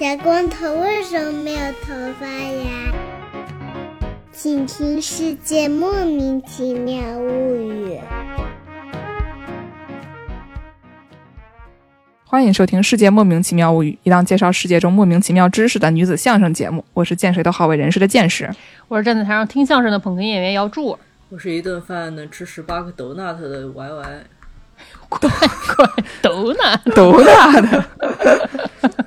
小光头为什么没有头发呀？请听《世界莫名其妙物语》。欢迎收听《世界莫名其妙物语》，一档介绍世界中莫名其妙知识的女子相声节目。我是见谁都好为人师的见识。我是站在台上听相声的捧哏演员姚柱。我是一顿饭能吃十八个 donut 的 Y Y。乖乖，都哪？都哪的。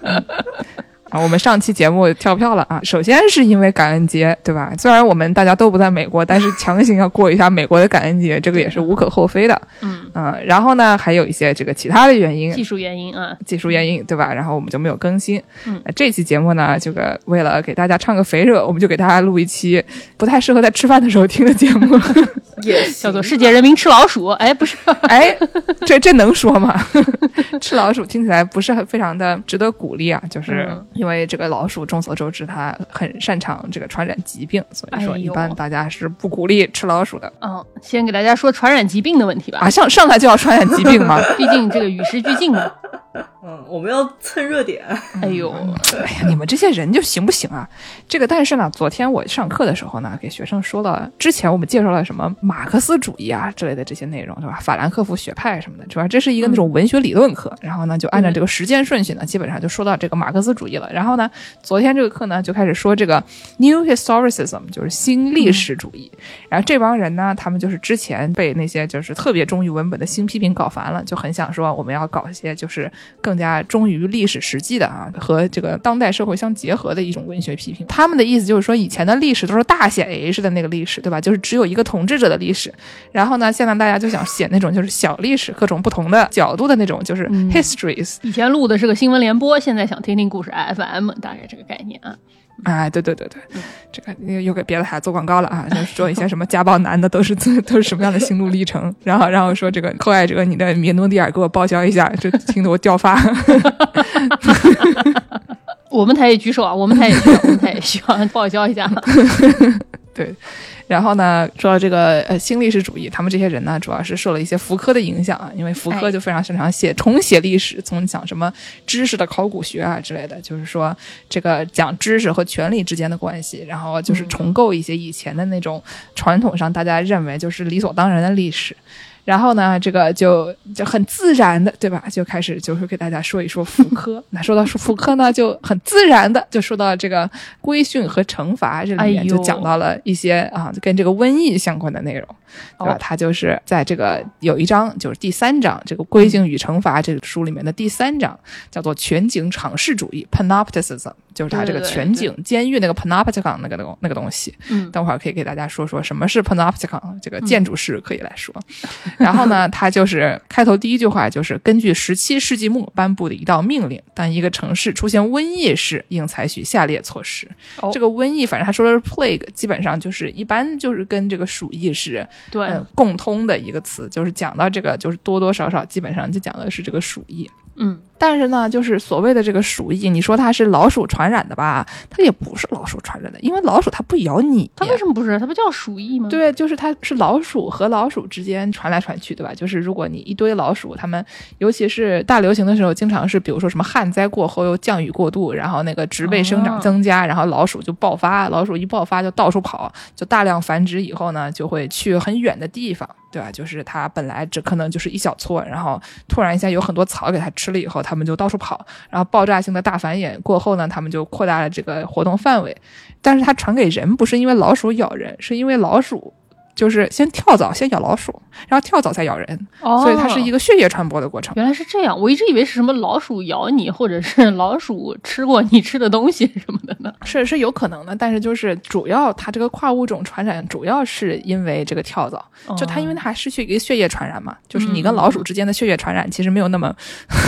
啊，我们上期节目跳票了啊！首先是因为感恩节，对吧？虽然我们大家都不在美国，但是 强行要过一下美国的感恩节，这个也是无可厚非的。嗯嗯，然后呢，还有一些这个其他的原因，技术原因啊，技术原因，对吧？然后我们就没有更新。嗯，这期节目呢，这个为了给大家唱个肥热，我们就给大家录一期不太适合在吃饭的时候听的节目，也叫做《世界人民吃老鼠》。哎，不是，哎，这这能说吗？吃老鼠听起来不是很非常的值得鼓励啊，就是因为这个老鼠众所周知，它很擅长这个传染疾病，所以说一般大家是不鼓励吃老鼠的。嗯，先给大家说传染疾病的问题吧。啊，上上来就要传染疾病吗？毕竟这个与时俱进嘛。嗯，我们要蹭热点。哎呦，哎呀，你们这些人就行不行啊？这个，但是呢，昨天我上课的时候呢，给学生说了，之前我们介绍了什么马克思主义啊之类的这些内容，对吧？法兰克福学派什么的，是吧？这是一个那种文学理论课。然后呢，就按照这个时间顺序呢，基本上就说到这个马克思主义了。然后呢，昨天这个课呢，就开始说这个 New Historicism，就是新历史主义。然后这帮人呢，他们就是之前被那些就是特别忠于文本的新批评搞烦了，就很想说我们要搞一些就是更加忠于历史实际的啊，和这个当代社会相结合的一种文学批评。他们的意思就是说，以前的历史都是大写 H 的那个历史，对吧？就是只有一个统治者的历史。然后呢，现在大家就想写那种就是小历史，各种不同的角度的那种，就是 histories。以前录的是个新闻联播，现在想听听故事 FM，大概这个概念啊。哎，对对对对，这个又又给别的台做广告了啊！就说一些什么家暴男的都是都是什么样的心路历程，然后然后说这个寇爱者，你的米诺地尔给我报销一下，这听得我掉发。我们台也举手啊，我们台也需要，我们台也需要报销一下。对。然后呢，说到这个呃新历史主义，他们这些人呢，主要是受了一些福柯的影响啊，因为福柯就非常擅长写重写历史，从讲什么知识的考古学啊之类的，就是说这个讲知识和权力之间的关系，然后就是重构一些以前的那种传统上大家认为就是理所当然的历史。然后呢，这个就就很自然的，对吧？就开始就是给大家说一说福柯。那说到福柯呢，就很自然的就说到这个规训和惩罚这里面，就讲到了一些啊跟这个瘟疫相关的内容，对吧？他就是在这个有一章，就是第三章，这个规训与惩罚这个书里面的第三章，叫做全景尝试主义 （Panopticism），就是他这个全景监狱那个 Panopticon 那个那个那个东西。嗯，等会儿可以给大家说说什么是 Panopticon，这个建筑师可以来说。然后呢，他就是开头第一句话就是根据十七世纪末颁布的一道命令，当一个城市出现瘟疫时，应采取下列措施。哦、这个瘟疫，反正他说的是 plague，基本上就是一般就是跟这个鼠疫是对、呃、共通的一个词，就是讲到这个就是多多少少基本上就讲的是这个鼠疫。嗯，但是呢，就是所谓的这个鼠疫，你说它是老鼠传染的吧？它也不是老鼠传染的，因为老鼠它不咬你。它为什么不是？它不叫鼠疫吗？对，就是它是老鼠和老鼠之间传来传去，对吧？就是如果你一堆老鼠，它们尤其是大流行的时候，经常是比如说什么旱灾过后又降雨过度，然后那个植被生长增加，哦、然后老鼠就爆发，老鼠一爆发就到处跑，就大量繁殖以后呢，就会去很远的地方。对吧？就是它本来只可能就是一小撮，然后突然一下有很多草给它吃了以后，他们就到处跑，然后爆炸性的大繁衍过后呢，他们就扩大了这个活动范围。但是它传给人不是因为老鼠咬人，是因为老鼠就是先跳蚤先咬老鼠，然后跳蚤再咬人，哦、所以它是一个血液传播的过程。原来是这样，我一直以为是什么老鼠咬你，或者是老鼠吃过你吃的东西什么的呢？是是有可能的，但是就是主要它这个跨物种传染主要是因为这个跳蚤，哦、就它因为它还失去一个血液传染嘛，就是你跟老鼠之间的血液传染其实没有那么，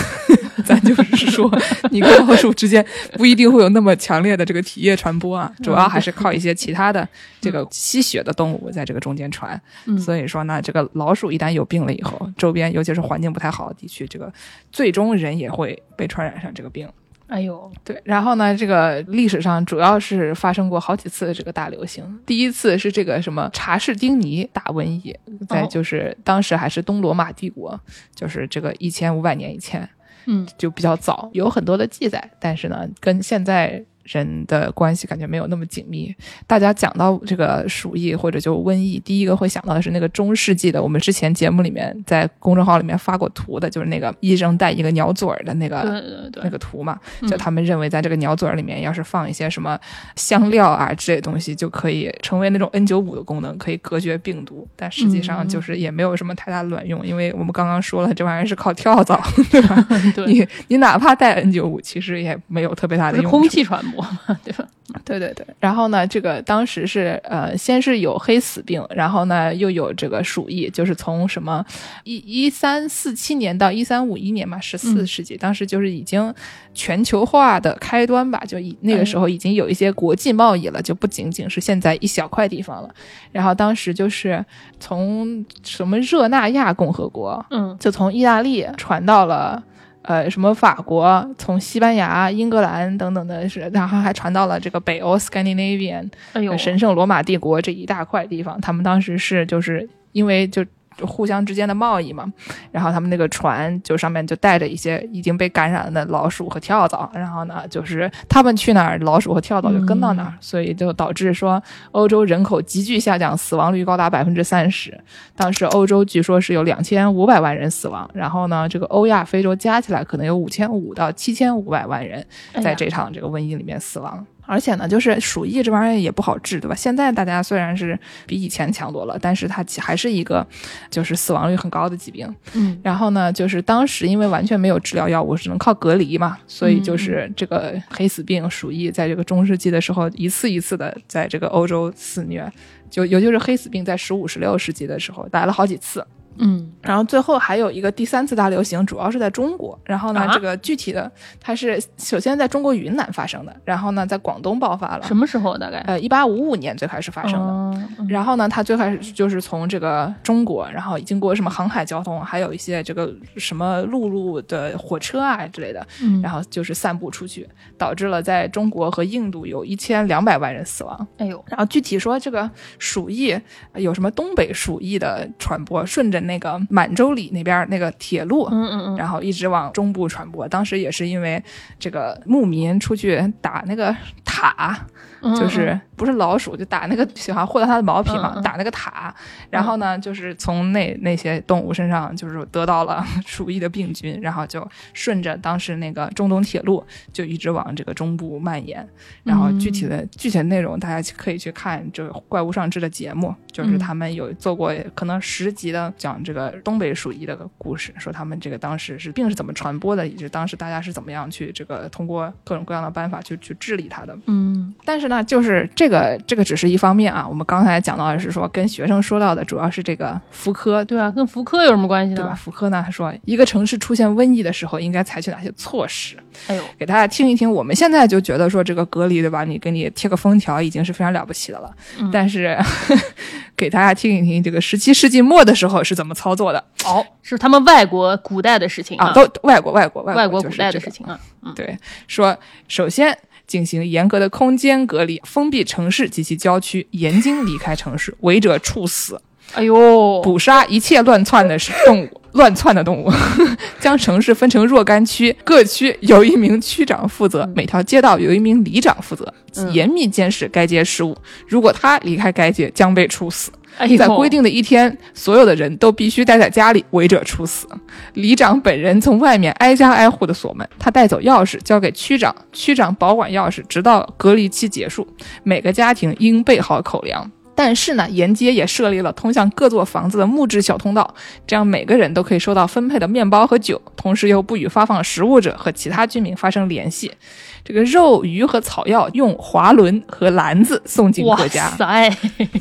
咱就是说 你跟老鼠之间不一定会有那么强烈的这个体液传播啊，主要还是靠一些其他的这个吸血的动物在这个中间传。嗯、所以说呢，这个老鼠一旦有病了以后，周边尤其是环境不太好的地区，这个最终人也会被传染上这个病。哎呦，对，然后呢，这个历史上主要是发生过好几次这个大流行。第一次是这个什么查士丁尼大瘟疫，在就是当时还是东罗马帝国，就是这个一千五百年以前。嗯就比较早，有很多的记载，但是呢，跟现在人的关系感觉没有那么紧密。大家讲到这个鼠疫或者就瘟疫，第一个会想到的是那个中世纪的，我们之前节目里面在公众号里面发过图的，就是那个医生带一个鸟嘴儿的那个那个图嘛，嗯就他们认为在这个鸟嘴儿里面，要是放一些什么香料啊之类的东西，就可以成为那种 N 9 5的功能，可以隔绝病毒。但实际上就是也没有什么太大的卵用，因为我们刚刚说了，这玩意儿是靠跳蚤，对吧？对，你你哪怕带 N 9 5其实也没有特别大的 用处。空气传播嘛，对吧？对对对，然后呢，这个当时是呃，先是有黑死病，然后呢又有这个鼠疫，就是从什么一一三四七年到一三五一年嘛，十四嗯世纪，当时就是已经全球化的开端吧，就已那个时候已经有一些国际贸易了，就不仅仅是现在一小块地方了。然后当时就是从什么热那亚共和国，嗯就从意大利传到了。呃，什么法国，从西班牙、英格兰等等的是，然后还传到了这个北欧 Scandinavian 哎呦，神圣罗马帝国这一大块地方。他们当时是就是因为就就互相之间的贸易嘛，然后他们那个船就上面就带着一些已经被感染的老鼠和跳蚤，然后呢，就是他们去哪儿，老鼠和跳蚤就跟到哪儿，所以就导致说欧洲人口急剧下降，死亡率高达百分之三十。当时欧洲据说是有两千五百万人死亡，然后呢，这个欧亚非洲加起来可能有五千五到七千五百万人在这场这个瘟疫里面死亡。而且呢，就是鼠疫这玩意儿也不好治，对吧？现在大家虽然是比以前强多了，但是它还是一个就是死亡率很高的疾病。嗯然后呢，就是当时因为完全没有治疗药物，只能靠隔离嘛，所以就是这个黑死病、鼠疫，在这个中世纪的时候，一次一次的在这个欧洲肆虐。就尤其是黑死病，在十五、十六世纪的时候来了好几次。嗯然后最后还有一个第三次大流行，主要是在中国。然后呢，啊这个具体的它是首先在中国云南发生的，然后呢在广东爆发了。什么时候大概呃，一八五五年最开始发生的。然后呢，它最开始就是从这个中国，然后经过什么航海交通，还有一些这个什么陆路的火车啊之类的，嗯然后就是散布出去，导致了在中国和印度有一千两百万人死亡。哎呦，然后具体说这个鼠疫呃有什么东北鼠疫的传播，顺着那个满洲里那边那个铁路，嗯嗯嗯，然后一直往中部传播。当时也是因为这个牧民出去打那个塔，嗯就是不是老鼠，就打那个喜欢获得它的毛皮嘛，打那个塔。然后呢，就是从那那些动物身上，就是得到了 鼠疫的病菌，然后就顺着当时那个中东铁路，就一直往这个中部蔓延。然后具体的、嗯具体的内容，大家可以去看这个《怪物上志》的节目，就是嗯他们有做过可能十集的讲这个东北鼠疫的故事，说他们这个当时是病是怎么传播的，以及当时大家是怎么样去这个通过各种各样的办法去去治理它的。嗯但是呢，就是这个这个只是一方面啊。我们刚才讲到的是说，跟学生说到的主要是这个福柯，对啊，跟福柯有什么关系呢对吧？福柯呢，他说一个城市出现瘟疫的时候，应该采取哪些措施？哎呦，给大家听一听。我们现在就觉得说这个隔离，对吧？你给你贴个封条已经是非常了不起的了。嗯但是 给大家听一听，这个十七世纪末的时候是怎么操作的哦，是他们外国古代的事情啊？都外国外国外外国古代的事情啊，嗯对，说首先进行严格的空间隔离，封闭城市及其郊区，严禁离开城市，违者处死，哎呦，捕杀一切乱窜的动物。乱窜的动物，将城市分成若干区，各区由一名区长负责，每条街道由一名里长负责，嗯严密监视该街事务。如果他离开该街，将被处死。在规定的一天，所有的人都必须待在家里，违者处死。里长本人从外面挨家挨户的锁门，他带走钥匙交给区长，区长保管钥匙直到隔离期结束。每个家庭应备好口粮。但是呢，沿街也设立了通向各座房子的木质小通道，这样每个人都可以收到分配的面包和酒，同时又不与发放食物者和其他居民发生联系。这个肉、鱼和草药用滑轮和篮子送进哇各家。塞，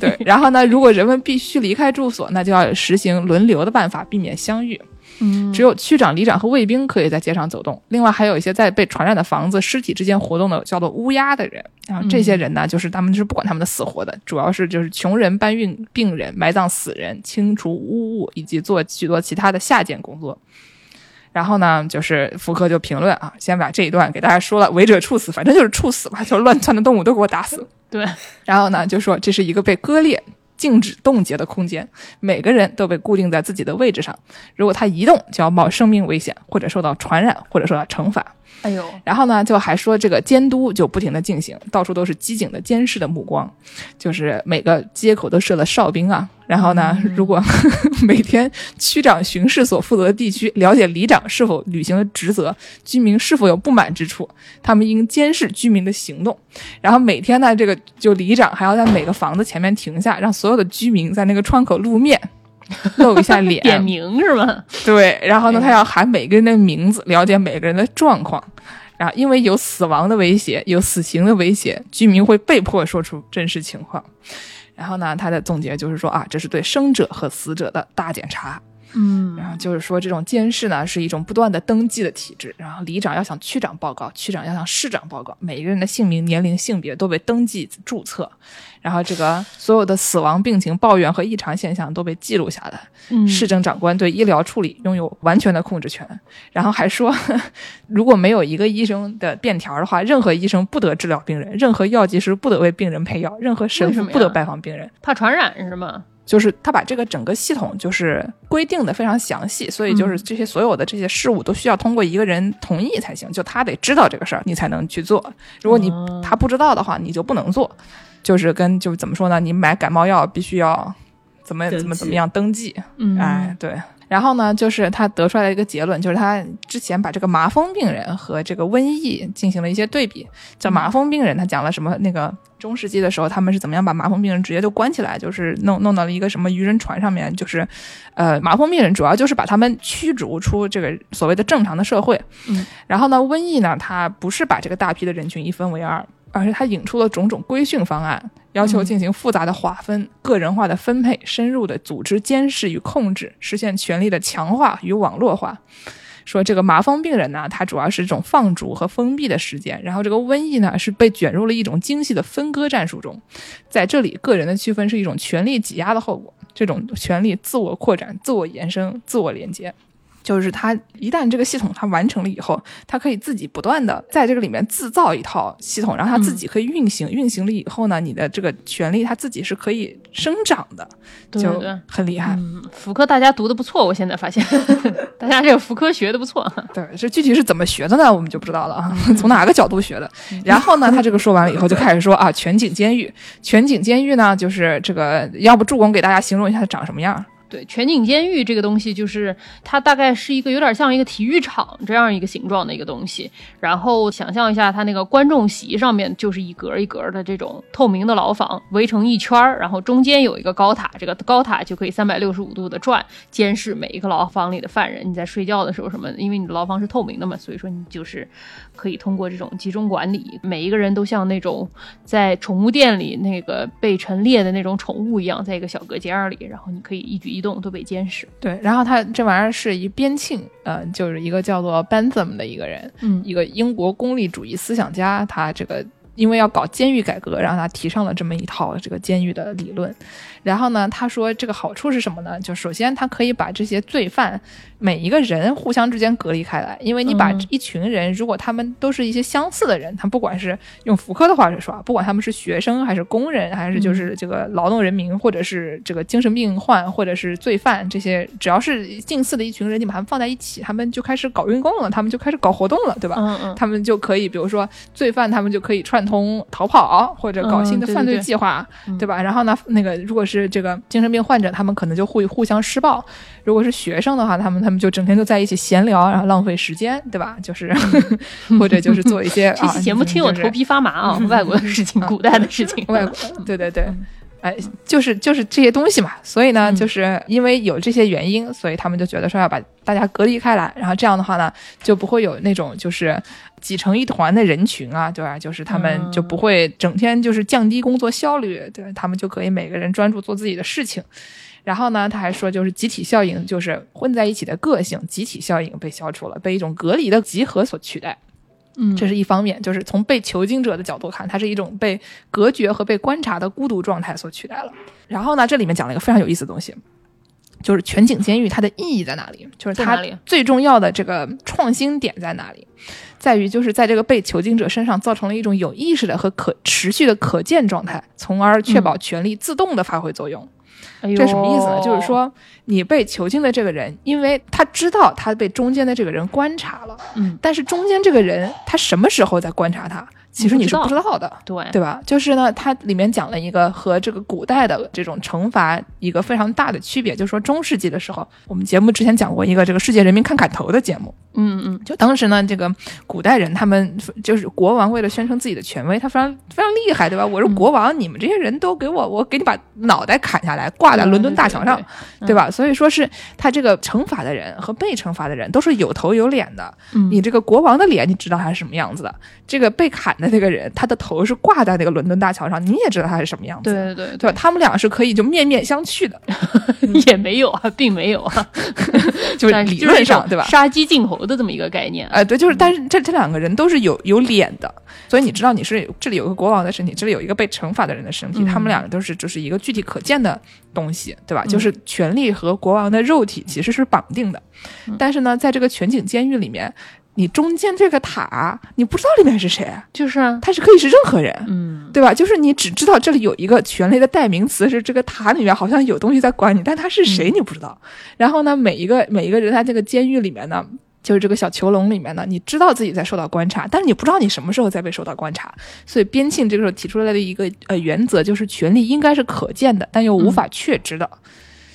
对，然后呢，如果人们必须离开住所，那就要实行轮流的办法，避免相遇。嗯，只有区长、里长和卫兵可以在街上走动。另外，还有一些在被传染的房子尸体之间活动的，叫做乌鸦的人。然后这些人呢，就是他们就是不管他们的死活的，主要是就是穷人搬运病人、埋葬死人、清除污物以及做许多其他的下贱工作。然后呢，就是福柯就评论啊，先把这一段给大家说了，违者处死，反正就是处死吧，就乱窜的动物都给我打死。对，然后呢，就说这是一个被割裂、静止冻结的空间，每个人都被固定在自己的位置上。如果他移动，就要冒生命危险，或者受到传染，或者受到惩罚。哎呦，然后呢，就还说这个监督就不停的进行，到处都是机警的监视的目光，就是每个街口都设了哨兵啊。然后呢，如果 每天区长巡视所负责的地区，了解里长是否履行了职责，居民是否有不满之处，他们应监视居民的行动。然后每天呢，这个就里长还要在每个房子前面停下，让所有的居民在那个窗口露面。露一下脸，点名是吗？对，然后呢，他要喊每个人的名字，了解每个人的状况。然后，因为有死亡的威胁，有死刑的威胁，居民会被迫说出真实情况。然后呢，他的总结就是说啊，这是对生者和死者的大检查。嗯，然后就是说，这种监视呢是一种不断的登记的体制。然后里长要向区长报告，区长要向市长报告，每一个人的姓名、年龄、性别都被登记注册。然后这个所有的死亡病情抱怨和异常现象都被记录下来。嗯市政长官对医疗处理拥有完全的控制权。然后还说，如果没有一个医生的便条的话，任何医生不得治疗病人，任何药剂师不得为病人配药，任何神父不得拜访病人。怕传染是吗？就是他把这个整个系统就是规定的非常详细，所以就是这些所有的这些事物都需要通过一个人同意才行，就他得知道这个事儿，你才能去做。如果你哦他不知道的话，你就不能做。就是跟就是怎么说呢？你买感冒药必须要怎么怎么怎么样登记，嗯，哎，对。然后呢，就是他得出来的一个结论，就是他之前把这个麻风病人和这个瘟疫进行了一些对比。叫麻风病人，他讲了什么？那个中世纪的时候，他们是怎么样把麻风病人直接就关起来，就是弄弄到了一个什么渔人船上面，就是，呃，麻风病人主要就是把他们驱逐出这个所谓的正常的社会。嗯。然后呢，瘟疫呢，它不是把这个大批的人群一分为二，而是它引出了种种规训方案，要求进行复杂的划分、个人化的分配、深入的组织监视与控制，实现权力的强化与网络化。说这个麻风病人呢，它主要是这种放逐和封闭的时间，然后这个瘟疫呢是被卷入了一种精细的分割战术中，在这里，个人的区分是一种权力挤压的后果，这种权力自我扩展、自我延伸、自我连接。就是它一旦这个系统它完成了以后，它可以自己不断的在这个里面自造一套系统，然后它自己可以运行。运行了以后呢，你的这个权利它自己是可以生长的，就对对对。很厉害。嗯，福柯大家读的不错，我现在发现 大家这个福柯学的不错。对，这具体是怎么学的呢？我们就不知道了啊，从哪个角度学的？然后呢，他这个说完了以后，就开始说啊，全景监狱。全景监狱呢，就是这个，要不助攻给大家形容一下它长什么样？对，全景监狱这个东西，就是它大概是一个有点像一个体育场这样一个形状的一个东西。然后想象一下，它那个观众席上面就是一格一格的这种透明的牢房，围成一圈儿，然后中间有一个高塔，这个高塔就可以三百六十五度的转，监视每一个牢房里的犯人。你在睡觉的时候什么，因为你的牢房是透明的嘛，所以说你就是可以通过这种集中管理，每一个人都像那种在宠物店里那个被陈列的那种宠物一样，在一个小隔间里，然后你可以一举一动都被监视。对，然后他这玩意儿是一边沁，呃，就是一个叫做 Bentham 的一个人，嗯一个英国功利主义思想家，他这个因为要搞监狱改革，然后他提上了这么一套这个监狱的理论。然后呢，他说这个好处是什么呢？就首先他可以把这些罪犯每一个人互相之间隔离开来，因为你把嗯一群人，如果他们都是一些相似的人，他不管是用福柯的话来说啊，不管他们是学生还是工人，还是就是这个劳动人民，或者是这个精神病患，或者是罪犯，这些只要是近似的一群人，你把他们放在一起，他们就开始搞运动了，他们就开始搞活动了，对吧？嗯嗯，他们就可以，比如说罪犯，他们就可以串通逃跑，或者搞新的犯罪嗯对对对计划，嗯对吧？然后呢，那个如果是这个精神病患者，他们可能就会互相施暴；如果是学生的话，他们他们就整天就在一起闲聊，然后浪费时间，对吧？就是 或者就是做一些 这期节目听我头皮发麻啊！外国的事情，古代的事情，啊外国，对对对。哎，就是就是这些东西嘛，所以呢，嗯就是因为有这些原因，所以他们就觉得说要把大家隔离开来，然后这样的话呢，就不会有那种就是挤成一团的人群啊，对吧？就是他们就不会整天就是降低工作效率，对他们就可以每个人专注做自己的事情。然后呢，他还说，就是集体效应，就是混在一起的个性，集体效应被消除了，被一种隔离的集合所取代。嗯，这是一方面，就是从被囚禁者的角度看，它是一种被隔绝和被观察的孤独状态所取代了。然后呢，这里面讲了一个非常有意思的东西，就是全景监狱它的意义在哪里？就是它最重要的这个创新点在哪里？在于就是在这个被囚禁者身上造成了一种有意识的和可持续的可见状态，从而确保权力自动的发挥作用。哎这什么意思呢？就是，说，你被囚禁的这个人，因为他知道他被中间的这个人观察了，嗯，但是中间这个人他什么时候在观察他，其实你是不知道的。对，对吧？就是呢，它里面讲了一个和这个古代的这种惩罚一个非常大的区别，就是说中世纪的时候，我们节目之前讲过一个这个世界人民看砍头的节目，嗯嗯，就当时呢，这个古代人他们就是国王为了宣称自己的权威，他非常非常厉害，对吧？我是国王，你们这些人都给我，我给你把脑袋砍下来，挂在伦敦大桥上，对对吧？所以说是他这个惩罚的人和被惩罚的人都是有头有脸的。嗯你这个国王的脸，你知道他是什么样子的；这个被砍的那个人，他的头是挂在那个伦敦大桥上，你也知道他是什么样子对。对对对吧？他们俩是可以就面面相觑的，也没有啊，并没有啊，就是但理论上，对吧？杀鸡儆猴的这么一个概念，哎，对，就是，但是这这两个人都是有有脸的，所以你知道你是这里有个国王的身体，这里有一个被惩罚的人的身体，嗯他们两个都是就是一个具体可见的东西，对吧？就是权力和国王的肉体其实是绑定的，但是呢，在这个全景监狱里面，你中间这个塔，你不知道里面是谁，就是啊，他是可以是任何人，嗯，对吧？就是你只知道这里有一个权力的代名词是这个塔里面好像有东西在管你，但他是谁你不知道。然后呢，每一个每一个人在这个监狱里面呢。就是这个小囚笼里面呢，你知道自己在受到观察，但是你不知道你什么时候在被受到观察。所以边沁这个时候提出来的一个呃原则就是，权力应该是可见的，但又无法确知的。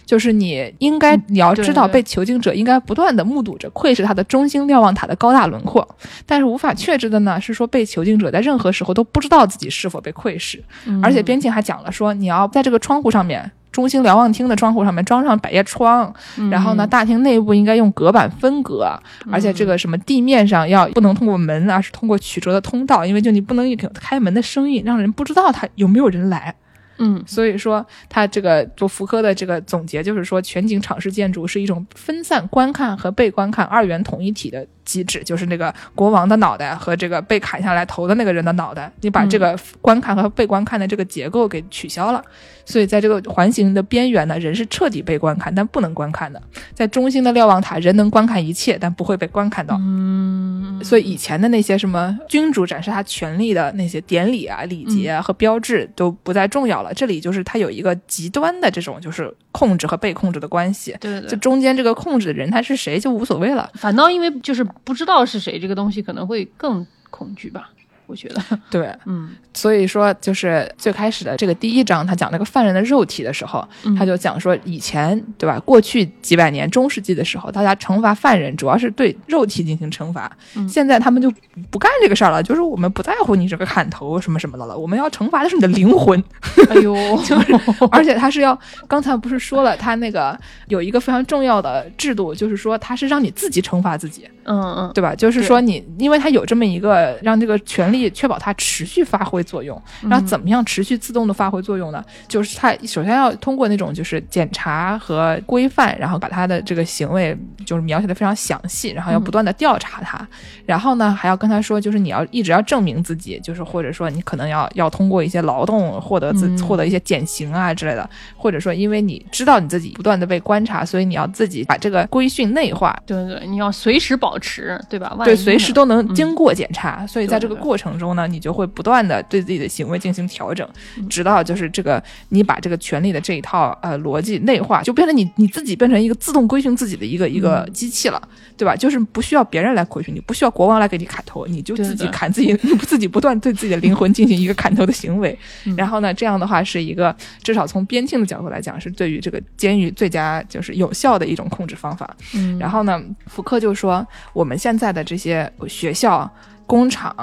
就是你应该你要知道，被囚禁者应该不断的目睹着窥视他的中心瞭望塔的高大轮廓，但是无法确知的呢是说被囚禁者在任何时候都不知道自己是否被窥视。嗯而且边境还讲了说，你要在这个窗户上面，中心瞭望厅的窗户上面装上百叶窗，然后呢，大厅内部应该用隔板分隔，而且这个什么地面上要不能通过门，而是通过曲折的通道，因为就你不能有开门的声音，让人不知道他有没有人来。嗯所以说，他这个做福柯的这个总结就是说，全景敞式建筑是一种分散观看和被观看二元统一体的机制，就是那个国王的脑袋和这个被砍下来头的那个人的脑袋，你把这个观看和被观看的这个结构给取消了。所以在这个环形的边缘呢，人是彻底被观看但不能观看的；在中心的瞭望塔，人能观看一切，但不会被观看到。嗯，所以以前的那些什么君主展示他权力的那些典礼啊、礼节啊和标志都不再重要了。这里就是它有一个极端的这种就是控制和被控制的关系，对对对就。中间这个控制的人他是谁就无所谓了。反倒因为就是不知道是谁，这个东西可能会更恐惧吧，我觉得，对，嗯所以说就是最开始的这个第一章，他讲那个犯人的肉体的时候，嗯他就讲说以前对吧？过去几百年中世纪的时候，大家惩罚犯人主要是对肉体进行惩罚，嗯现在他们就不干这个事儿了，就是我们不在乎你这个砍头什么什么的了，我们要惩罚的是你的灵魂。哎呦，就是，而且他是要，刚才不是说了，他那个有一个非常重要的制度，就是说他是让你自己惩罚自己，嗯嗯，对吧？就是说你，因为他有这么一个让这个权利确保它持续发挥作用，然后怎么样持续自动的发挥作用呢？就是它首先要通过那种就是检查和规范，然后把它的这个行为就是描写的非常详细，然后要不断的调查它，然后呢还要跟他说，就是你要一直要证明自己，就是或者说你可能要要通过一些劳动获得自、嗯。获得一些减刑啊之类的，或者说因为你知道你自己不断的被观察，所以你要自己把这个规训内化，对对，你要随时保持，对吧？万对，随时都能经过检查，所以在这个对对。过程中呢，你就会不断的对自己的行为进行调整，嗯直到就是这个你把这个权利的这一套呃逻辑内化，就变成你你自己变成一个自动规训自己的一个一个嗯机器了，对吧？就是不需要别人来规训你，不需要国王来给你砍头，你就自己砍自己，你自己不断对自己的灵魂进行一个砍头的行为，嗯 然后呢，这样的话是一个至少从边境的角度来讲，是对于这个监狱最佳就是有效的一种控制方法。嗯，然后呢，福克就说，我们现在的这些学校、工厂、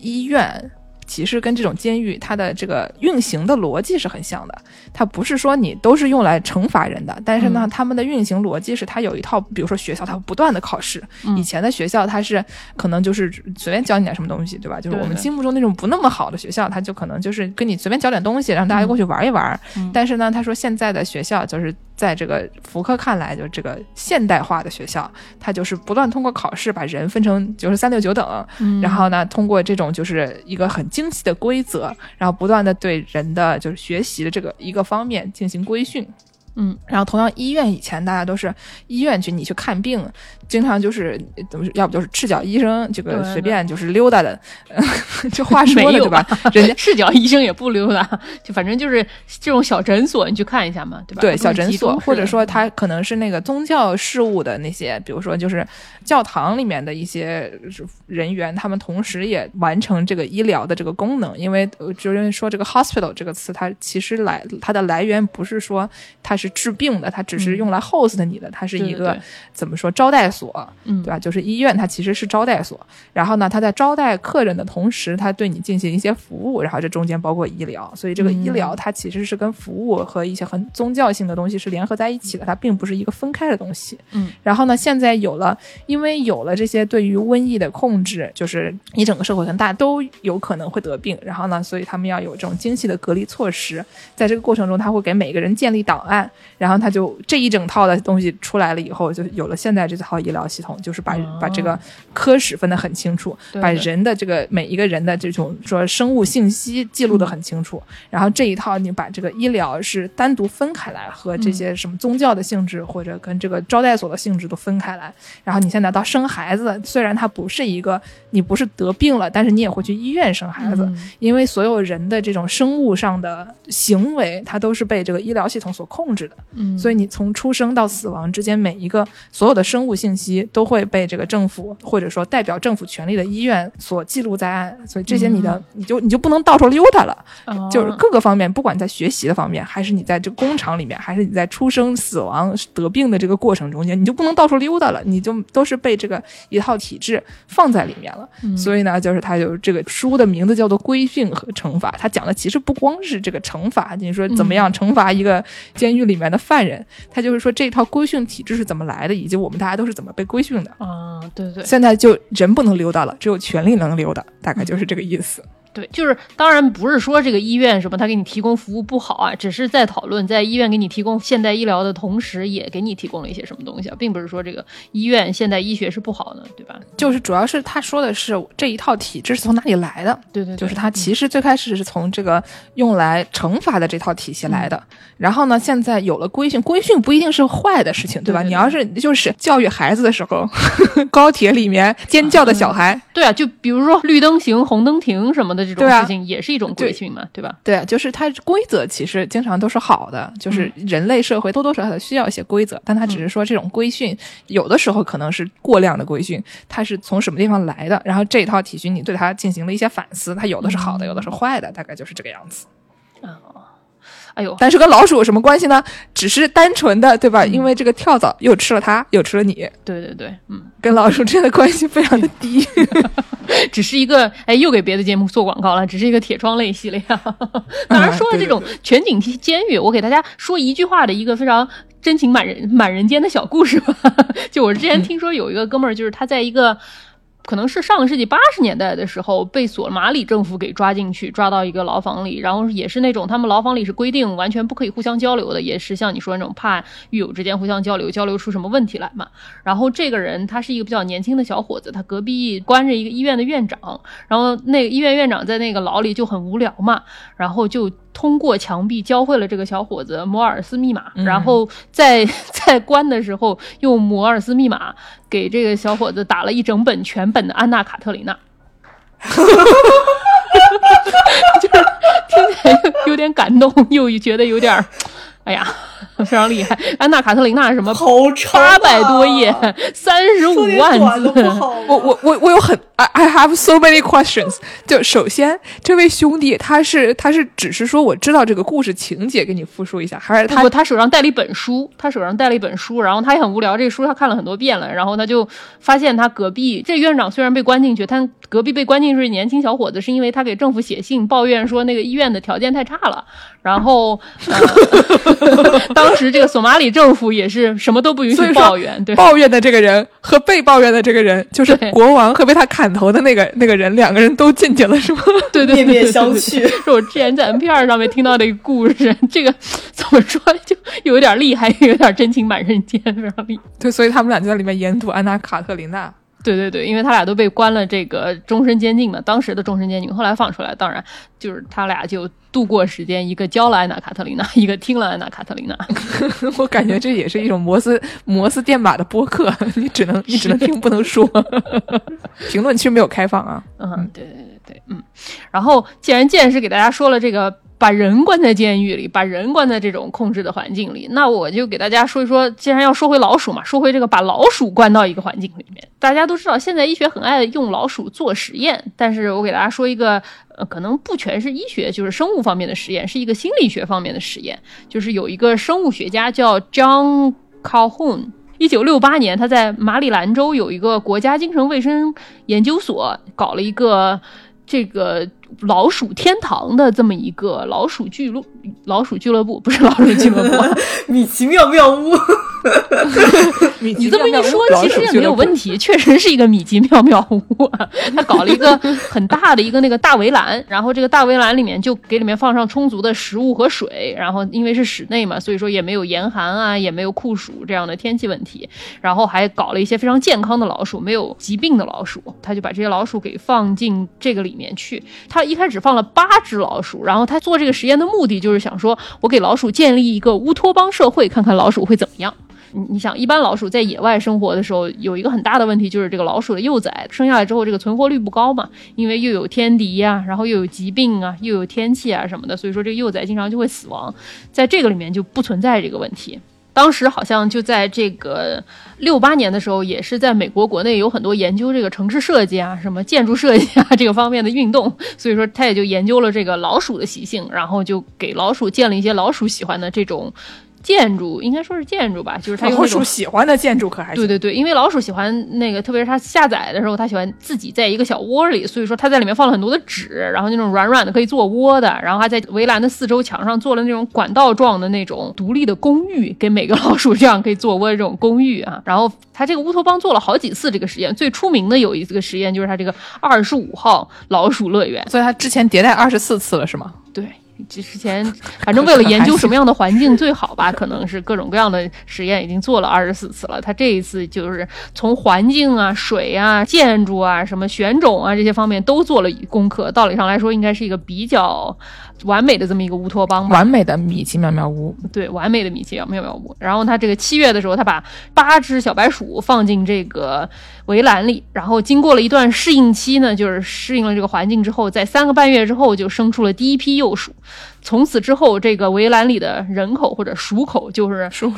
医院，其实跟这种监狱它的这个运行的逻辑是很像的。它不是说你都是用来惩罚人的，但是呢，嗯他们的运行逻辑是它有一套，比如说学校它不断的考试，嗯以前的学校它是可能就是随便教你点什么东西，对吧？就是我们心目中那种不那么好的学校，它就可能就是跟你随便教点东西，让大家过去玩一玩。嗯但是呢，他说现在的学校就是在这个福柯看来，就这个现代化的学校，它就是不断通过考试把人分成就是三六九等，嗯然后呢，通过这种就是一个很精细的规则，然后不断的对人的就是学习的这个一个方面进行规训。嗯，然后同样医院以前大家都是医院去你去看病，经常就是怎么要不就是赤脚医生，这个随便就是溜达的，这话 说对吧？人家 赤脚医生也不溜达，就反正就是这种小诊所，你去看一下嘛，对吧？对小诊所，或者说他可能是那个宗教事务的那些，比如说就是教堂里面的一些人员，他们同时也完成这个医疗的这个功能。因为呃就是说这个 hospital 这个词，它其实来它的来源不是说它是治病的，它只是用来 host 你的，它是一个怎么说招待所，嗯。对吧？就是医院它其实是招待所，然后呢，它在招待客人的同时，它对你进行一些服务，然后这中间包括医疗，所以这个医嗯。疗它其实是跟服务和一些很宗教性的东西是联合在一起的，它并不是一个分开的东西。嗯，然后呢，现在有了，因为有了这些对于瘟疫的控制，就是你整个社会很大家都有可能会得病，然后呢，所以他们要有这种精细的隔离措施，在这个过程中，他会给每个人建立档案，然后他就这一整套的东西出来了以后，就有了现在这套医疗系统，就是把、哦。把这个科室分得很清楚，把人的这个每一个人的这种说生物信息记录得很清楚，然后这一套你把这个医疗是单独分开来，和这些什么宗教的性质或者跟这个招待所的性质都分开来，然后你现在到生孩子，虽然它不是一个你不是得病了，但是你也会去医院生孩子，嗯。因为所有人的这种生物上的行为，它都是被这个医疗系统所控制的。嗯，所以你从出生到死亡之间，每一个所有的生物信息都会被这个政府或者说代表政府权力的医院所记录在案。所以这些你的、你就你就不能到处溜达了，哦就是各个方面，不管在学习的方面，还是你在这个工厂里面，还是你在出生、死亡、得病的这个过程中间，你就不能到处溜达了，你就都是被这个一套体制放在里面了。所以呢，就是它有这个书的名字叫做《规训和惩罚》，它讲的其实不光是这个惩罚，你说怎么样惩罚一个监狱里面的犯人，他就是说这套规训体制是怎么来的，以及我们大家都是怎么被规训的。啊，对对对现在就人不能溜达了，只有权力能溜达，大概就是这个意思。对，就是当然不是说这个医院什么他给你提供服务不好啊，只是在讨论在医院给你提供现代医疗的同时，也给你提供了一些什么东西啊，并不是说这个医院现代医学是不好的，对吧？就是主要是他说的是这一套体制是从哪里来的，对对对，就是他其实最开始是从这个用来惩罚的这套体系来的，嗯然后呢，现在有了规训，规训不一定是坏的事情，对吧？对对对你要是就是教育孩子的时候，高铁里面尖叫的小孩，对啊，就比如说绿灯行、红灯停什么的这种事情，也是一种规训嘛，对。吧？对，啊就是它规则其实经常都是好的，就是嗯人类社会多多少少需要一些规则，但它只是说这种规训有的时候可能是过量的规训，它是从什么地方来的，然后这套体系你对它进行了一些反思，它有的是好的，有的是坏的，大概就是这个样子。哎呦，但是跟老鼠有什么关系呢？只是单纯的，对吧？因为这个跳蚤又吃了它，又吃了你，对对对，嗯，跟老鼠之间的关系非常的低。只是一个哎，又给别的节目做广告了，只是一个铁窗类系列。当然说了这种全景监监狱，我给大家说一句话的一个非常真情满人满人间的小故事吧。就我之前听说有一个哥们儿，就是他在一个。可能是上个世纪八十年代的时候，被索马里政府给抓进去，抓到一个牢房里，然后也是那种他们牢房里是规定完全不可以互相交流的，也是像你说那种怕狱友之间互相交流，交流出什么问题来嘛。然后这个人他是一个比较年轻的小伙子，他隔壁关着一个医院的院长，然后那个医院院长在那个牢里就很无聊嘛，然后就通过墙壁教会了这个小伙子摩尔斯密码，然后在 在关的时候用摩尔斯密码给这个小伙子打了一整本全本的《安娜卡特琳娜》。就是听起来有点感动，又觉得有点儿，哎呀，非常厉害。安娜卡特琳娜是什么？好长啊八百多页，三十五万字。我我我我有很 I I have so many questions。就首先，这位兄弟他是他是只是说我知道这个故事情节，给你复述一下，还是他他手上带了一本书，他手上带了一本书，然后他也很无聊，这个书他看了很多遍了，然后他就发现他隔壁这院长虽然被关进去，但隔壁被关进去的年轻小伙子是因为他给政府写信抱怨说那个医院的条件太差了，然后呃，当时这个索马里政府也是什么都不允许抱怨，对。抱怨的这个人和被抱怨的这个人，就是国王和被他砍头的那个那个人，两个人都进去了，是吗？对对对面面相觑 是我之前在 NPR 上面听到的一个故事，这个怎么说就有点厉害，又有点真情满人间，非常厉害。对，所以他们俩就在里面研读安娜卡特琳娜。对对对，因为他俩都被关了这个终身监禁嘛，当时的终身监禁，后来放出来，当然就是他俩就度过时间，一个教了安娜卡特琳娜，一个听了安娜卡特琳娜。我感觉这也是一种摩斯摩斯电码的播客，你只能你只能听不能说。评论区没有开放啊。嗯，对对对对，嗯。然后既然剑是给大家说了这个。把人关在监狱里，把人关在这种控制的环境里，那我就给大家说一说。既然要说回老鼠嘛，说回这个把老鼠关到一个环境里面。大家都知道，现在医学很爱用老鼠做实验，但是我给大家说一个，呃，可能不全是医学，就是生物方面的实验，是一个心理学方面的实验。就是有一个生物学家叫 John Calhoun，一九六八年他在马里兰州有一个国家精神卫生研究所搞了一个这个。老鼠天堂的这么一个老鼠俱乐老鼠俱乐部不是老鼠俱乐部，米奇妙妙屋。你这么一说，其实也没有问题，确实是一个米奇妙妙屋。他搞了一个很大的一个那个大围栏，然后这个大围栏里面就给里面放上充足的食物和水，然后因为是室内嘛，所以说也没有严寒啊，也没有酷暑这样的天气问题。然后还搞了一些非常健康的老鼠，没有疾病的老鼠，他就把这些老鼠给放进这个里面去。他一开始放了八只老鼠，然后他做这个实验的目的就是想说，我给老鼠建立一个乌托邦社会，看看老鼠会怎么样。你想，一般老鼠在野外生活的时候，有一个很大的问题就是这个老鼠的幼崽生下来之后，这个存活率不高嘛，因为又有天敌呀，然后又有疾病啊，又有天气啊什么的，所以说这个幼崽经常就会死亡。在这个里面就不存在这个问题。当时好像就在这个六八年的时候，也是在美国国内有很多研究这个城市设计啊、什么建筑设计啊这个方面的运动，所以说他也就研究了这个老鼠的习性，然后就给老鼠建了一些老鼠喜欢的这种。建筑应该说是建筑吧，就是它老鼠喜欢的建筑可还是对对对，因为老鼠喜欢那个，特别是它下崽的时候，它喜欢自己在一个小窝里，所以说它在里面放了很多的纸，然后那种软软的可以做窝的，然后还在围栏的四周墙上做了那种管道状的那种独立的公寓，给每个老鼠这样可以做窝的这种公寓啊。然后它这个乌托邦做了好几次这个实验，最出名的有一个实验就是它这个二十五号老鼠乐园，所以它之前迭代二十四次了是吗？对。之前，反正为了研究什么样的环境 最好吧，可能是各种各样的实验已经做了二十四次了。他这一次就是从环境啊、水啊、建筑啊、什么选种啊这些方面都做了功课。道理上来说，应该是一个比较完美的这么一个乌托邦，完美的米奇妙妙屋。对，完美的米奇妙妙屋。然后他这个七月的时候，他把八只小白鼠放进这个围栏里，然后经过了一段适应期呢，就是适应了这个环境之后，在三个半月之后就生出了第一批幼鼠。从此之后，这个围栏里的人口或者鼠口 就是鼠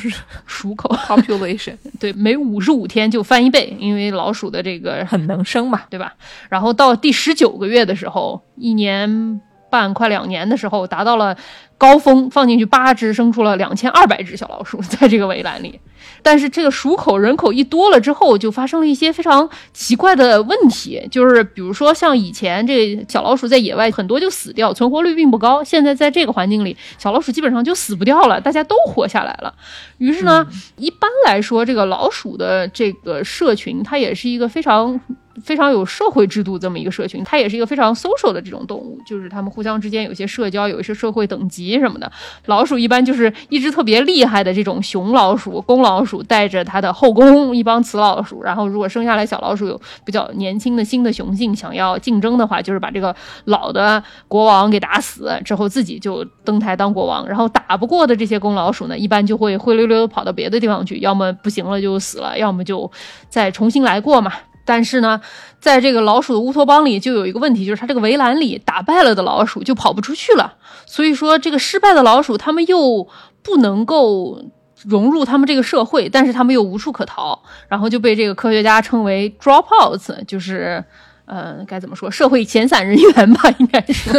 鼠口 population，对，每五十五天就翻一倍，因为老鼠的这个很能生嘛，对吧？然后到第十九个月的时候，一年半快两年的时候，达到了高峰，放进去八只，生出了两千二百只小老鼠，在这个围栏里。但是这个鼠口人口一多了之后，就发生了一些非常奇怪的问题，就是比如说像以前这小老鼠在野外很多就死掉，存活率并不高。现在在这个环境里，小老鼠基本上就死不掉了，大家都活下来了。于是呢，一般来说，这个老鼠的这个社群，它也是一个非常。非常有社会制度这么一个社群，它也是一个非常 social 的这种动物，就是它们互相之间有一些社交，有一些社会等级什么的。老鼠一般就是一只特别厉害的这种雄老鼠，公老鼠带着它的后宫一帮雌老鼠，然后如果生下来小老鼠有比较年轻的新的雄性想要竞争的话，就是把这个老的国王给打死之后，自己就登台当国王。然后打不过的这些公老鼠呢，一般就会灰溜溜的跑到别的地方去，要么不行了就死了，要么就再重新来过嘛。但是呢，在这个老鼠的乌托邦里，就有一个问题，就是它这个围栏里打败了的老鼠就跑不出去了。所以说，这个失败的老鼠，他们又不能够融入他们这个社会，但是他们又无处可逃，然后就被这个科学家称为 dropouts，就是，呃，该怎么说，社会闲散人员吧，应该是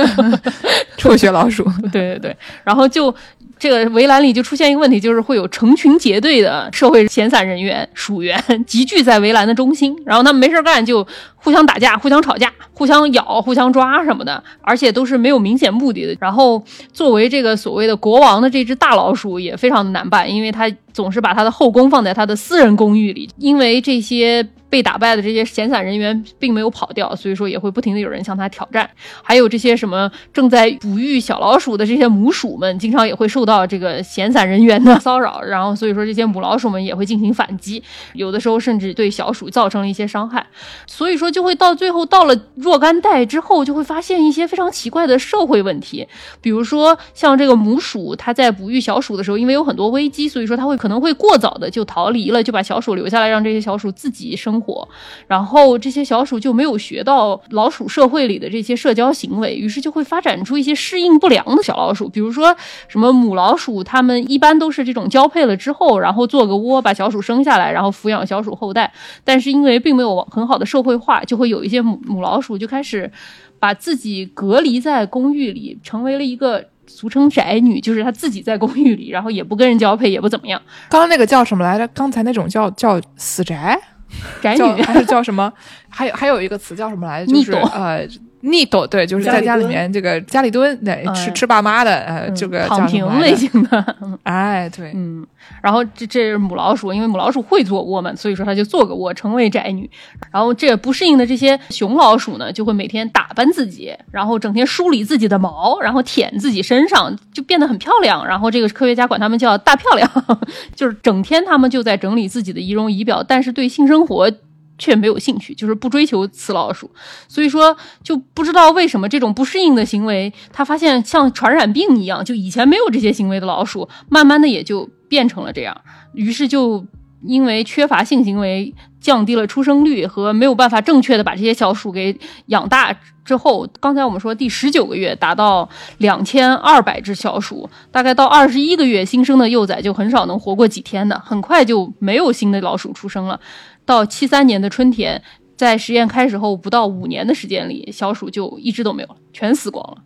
辍学老鼠。对对对，然后就。这个围栏里就出现一个问题，就是会有成群结队的社会闲散人员、鼠员集聚在围栏的中心，然后他们没事干就互相打架、互相吵架、互相咬、互相抓什么的，而且都是没有明显目的的。然后作为这个所谓的国王的这只大老鼠也非常的难办，因为他总是把他的后宫放在他的私人公寓里，因为这些。被打败的这些闲散人员并没有跑掉，所以说也会不停的有人向他挑战。还有这些什么正在哺育小老鼠的这些母鼠们，经常也会受到这个闲散人员的骚扰，然后所以说这些母老鼠们也会进行反击，有的时候甚至对小鼠造成了一些伤害。所以说就会到最后到了若干代之后，就会发现一些非常奇怪的社会问题，比如说像这个母鼠，它在哺育小鼠的时候，因为有很多危机，所以说它会可能会过早的就逃离了，就把小鼠留下来，让这些小鼠自己生。火然后这些小鼠就没有学到老鼠社会里的这些社交行为，于是就会发展出一些适应不良的小老鼠。比如说什么母老鼠，它们一般都是这种交配了之后，然后做个窝把小鼠生下来，然后抚养小鼠后代。但是因为并没有很好的社会化，就会有一些母母老鼠就开始把自己隔离在公寓里，成为了一个。俗称宅女，就是她自己在公寓里，然后也不跟人交配，也不怎么样。刚刚那个叫什么来着？刚才那种叫叫死宅，宅女还是叫什么？还有还有一个词叫什么来着？就是呃。逆斗对，就是在家里面这个家里蹲，对，吃吃爸妈的，呃，这个躺平类型的，哎，对，嗯，然后这这是母老鼠，因为母老鼠会做窝嘛，所以说它就做个窝，成为宅女。然后这不适应的这些雄老鼠呢，就会每天打扮自己，然后整天梳理自己的毛，然后舔自己身上，就变得很漂亮。然后这个科学家管他们叫大漂亮，就是整天他们就在整理自己的仪容仪表，但是对性生活。却没有兴趣，就是不追求雌老鼠，所以说就不知道为什么这种不适应的行为，他发现像传染病一样，就以前没有这些行为的老鼠，慢慢的也就变成了这样。于是就因为缺乏性行为，降低了出生率和没有办法正确的把这些小鼠给养大之后，刚才我们说第十九个月达到两千二百只小鼠，大概到二十一个月新生的幼崽就很少能活过几天的，很快就没有新的老鼠出生了。到七三年的春天，在实验开始后不到五年的时间里，小鼠就一只都没有了，全死光了。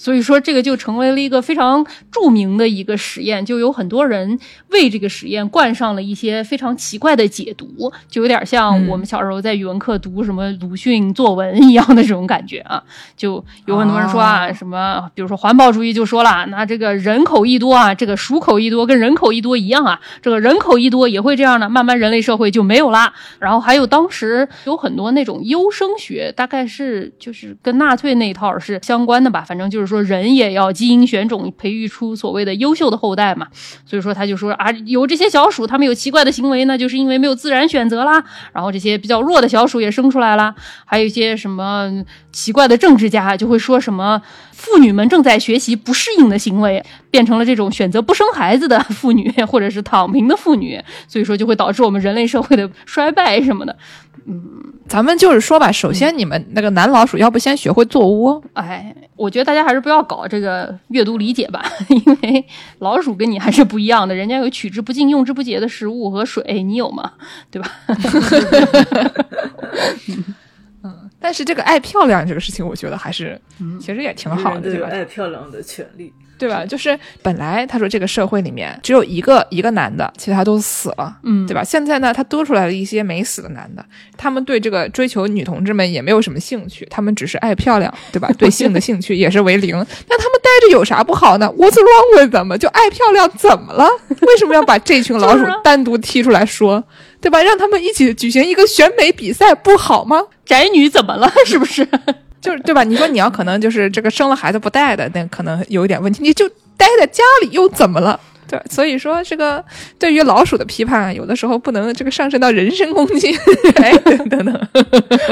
所以说，这个就成为了一个非常著名的一个实验，就有很多人为这个实验冠上了一些非常奇怪的解读，就有点像我们小时候在语文课读什么鲁迅作文一样的这种感觉啊。就有很多人说啊，什么，比如说环保主义就说了，那这个人口一多啊，这个鼠口一多跟人口一多一样啊，这个人口一多也会这样的，慢慢人类社会就没有啦。然后还有当时有很多那种优生学，大概是就是跟纳粹那一套是相关的吧，反正就是。说人也要基因选种，培育出所谓的优秀的后代嘛。所以说他就说啊，有这些小鼠，他们有奇怪的行为，那就是因为没有自然选择啦。然后这些比较弱的小鼠也生出来啦。还有一些什么奇怪的政治家就会说什么妇女们正在学习不适应的行为，变成了这种选择不生孩子的妇女，或者是躺平的妇女。所以说就会导致我们人类社会的衰败什么的。嗯，咱们就是说吧，首先你们那个男老鼠要不先学会做窝？哎，我觉得大家还是不要搞这个阅读理解吧，因为老鼠跟你还是不一样的，人家有取之不尽、用之不竭的食物和水，你有吗？对吧？嗯，但是这个爱漂亮这个事情，我觉得还是嗯其实也挺好的，对吧？爱漂亮的权利。对吧？就是本来他说这个社会里面只有一个一个男的，其他都死了，嗯，对吧？现在呢，他多出来了一些没死的男的，他们对这个追求女同志们也没有什么兴趣，他们只是爱漂亮，对吧？对性的兴趣也是为零。那他们待着有啥不好呢？What's wrong with them？就爱漂亮怎么了？为什么要把这群老鼠单独踢出来说，对吧？让他们一起举行一个选美比赛不好吗？宅女怎么了？是不是？就是对吧？你说你要可能就是这个生了孩子不带的，那可能有一点问题。你就待在家里又怎么了？对，所以说这个对于老鼠的批判，有的时候不能这个上升到人身攻击，哎，等等。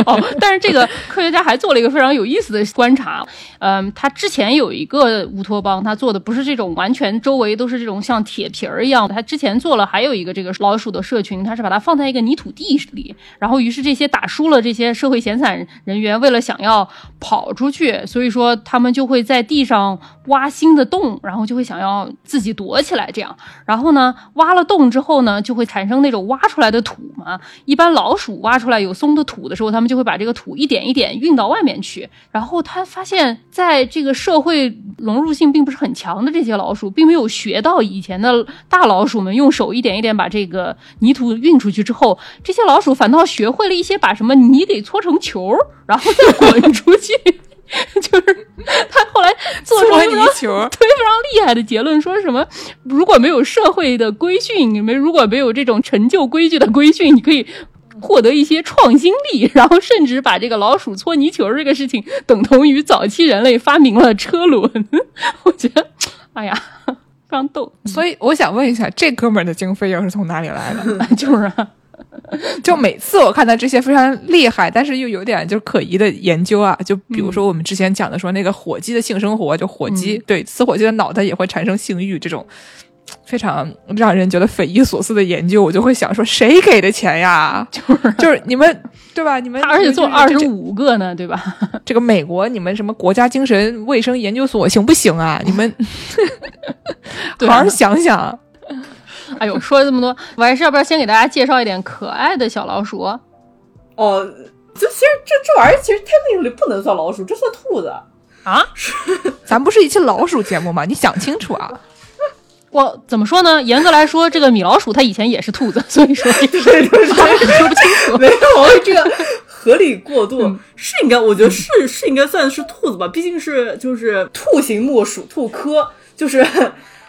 哦，但是这个科学家还做了一个非常有意思的观察。嗯，他之前有一个乌托邦，他做的不是这种完全周围都是这种像铁皮儿一样。他之前做了还有一个这个老鼠的社群，他是把它放在一个泥土地里，然后于是这些打输了这些社会闲散人员，为了想要跑出去，所以说他们就会在地上挖新的洞，然后就会想要自己躲起来。这样，然后呢，挖了洞之后呢，就会产生那种挖出来的土嘛。一般老鼠挖出来有松的土的时候，他们就会把这个土一点一点运到外面去。然后他发现，在这个社会融入性并不是很强的这些老鼠，并没有学到以前的大老鼠们用手一点一点把这个泥土运出去之后，这些老鼠反倒学会了一些把什么泥给搓成球，然后再滚出去。就是他后来做出一个球，对非常厉害的结论，说什么如果没有社会的规训，你们如果没有这种陈旧规矩的规训，你可以获得一些创新力，然后甚至把这个老鼠搓泥球这个事情等同于早期人类发明了车轮。我觉得，哎呀，非常逗。所以我想问一下，这哥们儿的经费又是从哪里来的？就是啊，就每次我看到这些非常厉害，但是又有点就可疑的研究啊，就比如说我们之前讲的说那个火鸡的性生活，就火鸡、对死火鸡的脑袋也会产生性欲这种。非常让人觉得匪夷所思的研究，我就会想说，谁给的钱呀？就是就是你们对吧？你们而且做二十五个呢，对吧？这个美国，你们什么国家精神卫生研究所行不行啊？你们好好想想。哎呦，说了这么多，我还是要不要先给大家介绍一点可爱的小老鼠？哦，就其实这这玩意儿其实 technically 不能算老鼠，这算兔子。啊，咱不是一期老鼠节目吗？你想清楚啊！我怎么说呢？严格来说，这个米老鼠它以前也是兔子，所以说这个对对对，说不清楚。没有这个合理过渡、是应该，我觉得是是应该算是兔子吧，毕竟是就是兔形目鼠兔科，就是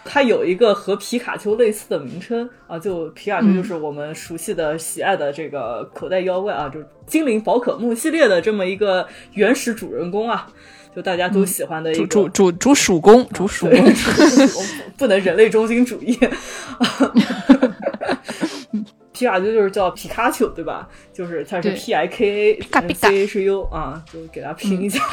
它有一个和皮卡丘类似的名称啊，就皮卡丘就是我们熟悉的、喜爱的这个口袋妖怪啊，就是精灵宝可梦系列的这么一个原始主人公啊，就大家都喜欢的一个。主主主主属公，主属对公，不能人类中心主义。皮卡丘就是叫皮卡丘，对吧？就是它是 P I K A C H U 啊，就给它拼一下。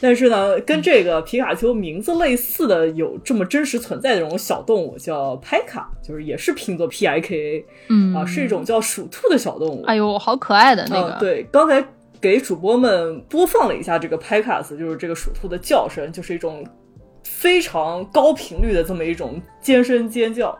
但是呢，跟这个皮卡丘名字类似的有这么真实存在的这种小动物叫拍卡，就是也是拼作 P I K A 嗯啊，是一种叫鼠兔的小动物。哎呦，好可爱的那个，对，刚才给主播们播放了一下这个拍卡斯，就是这个鼠兔的叫声，就是一种非常高频率的这么一种尖声尖叫。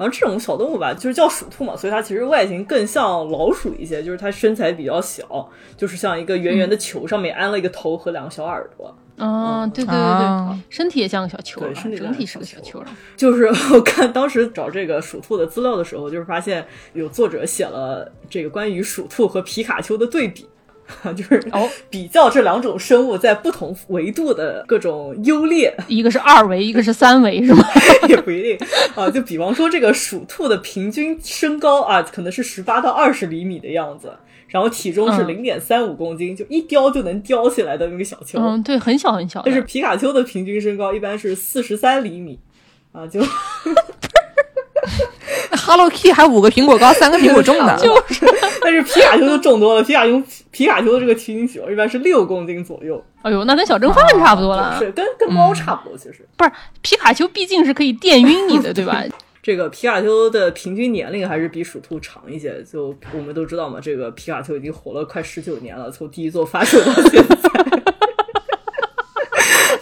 然后这种小动物吧，就是叫鼠兔嘛，所以它其实外形更像老鼠一些，就是它身材比较小，就是像一个圆圆的球，上面安了一个头和两个小耳朵。嗯，对对对对，啊身体也像个小球对身体整体是个小球个小球儿。就是 我看当时找这个鼠兔的资料的时候，就是发现有作者写了这个关于鼠兔和皮卡丘的对比，就是哦比较这两种生物在不同维度的各种优劣，一个是二维，一个是三维，是吗？也不一定啊。就比方说这个鼠兔的平均身高啊，可能是十八到二十厘米的样子，然后体重是嗯零点三五公斤，就一叼就能叼起来的那个小球。嗯，对，很小很小的。但是皮卡丘的平均身高一般是四十三厘米，啊，就 Hello Kitty 还五个苹果高，三个苹果重呢。就是，但是皮卡丘就重多了。皮卡丘皮卡丘的这个体型一般是六公斤左右，哎呦，那跟小蒸饭差不多了。是跟跟猫差不多。其实、不是皮卡丘毕竟是可以电晕你的，对吧？这个皮卡丘的平均年龄还是比鼠兔长一些。就我们都知道嘛，这个皮卡丘已经活了快十九年了，从第一座发售到现在。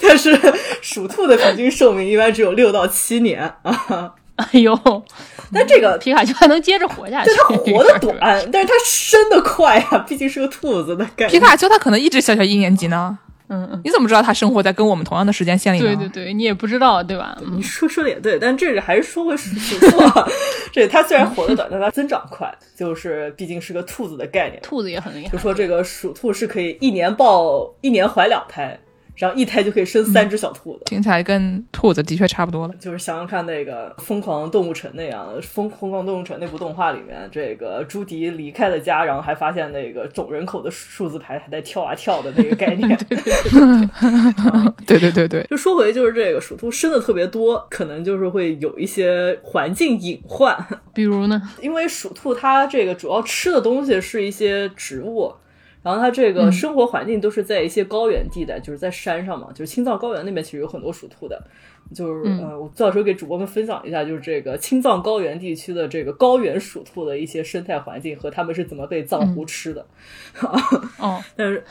但是鼠兔的平均寿命一般只有六到七年啊，哎呦，但这个皮卡丘还能接着活下去对。它 活得短，但是它生得快啊，毕竟是个兔子的概念。皮卡丘它可能一直小小一年级呢，嗯嗯，你怎么知道它生活在跟我们同样的时间线里呢？对对对，你也不知道，对吧？嗯你说说的也对，但这个还是说回鼠鼠兔啊，这它虽然活得短，但它增长快，就是毕竟是个兔子的概念。兔子也很厉害就。说这个鼠兔是可以一年抱一年怀两胎，然后一胎就可以生三只小兔子。听起来跟兔子的确差不多了。就是想想看，那个《疯狂动物城》那样，《疯疯狂动物城》那部动画里面，这个朱迪离开了家，然后还发现那个总人口的数字牌还在跳啊跳的那个概念。对对对 对，就说回就是这个鼠兔生的特别多，可能就是会有一些环境隐患，比如呢？因为鼠兔它这个主要吃的东西是一些植物，然后它这个生活环境都是在一些高原地带，就是在山上嘛，就是青藏高原那边其实有很多属兔的。就是呃，我到时候给主播们分享一下，就是这个青藏高原地区的这个高原鼠兔的一些生态环境和它们是怎么被藏狐吃的。哦，但 是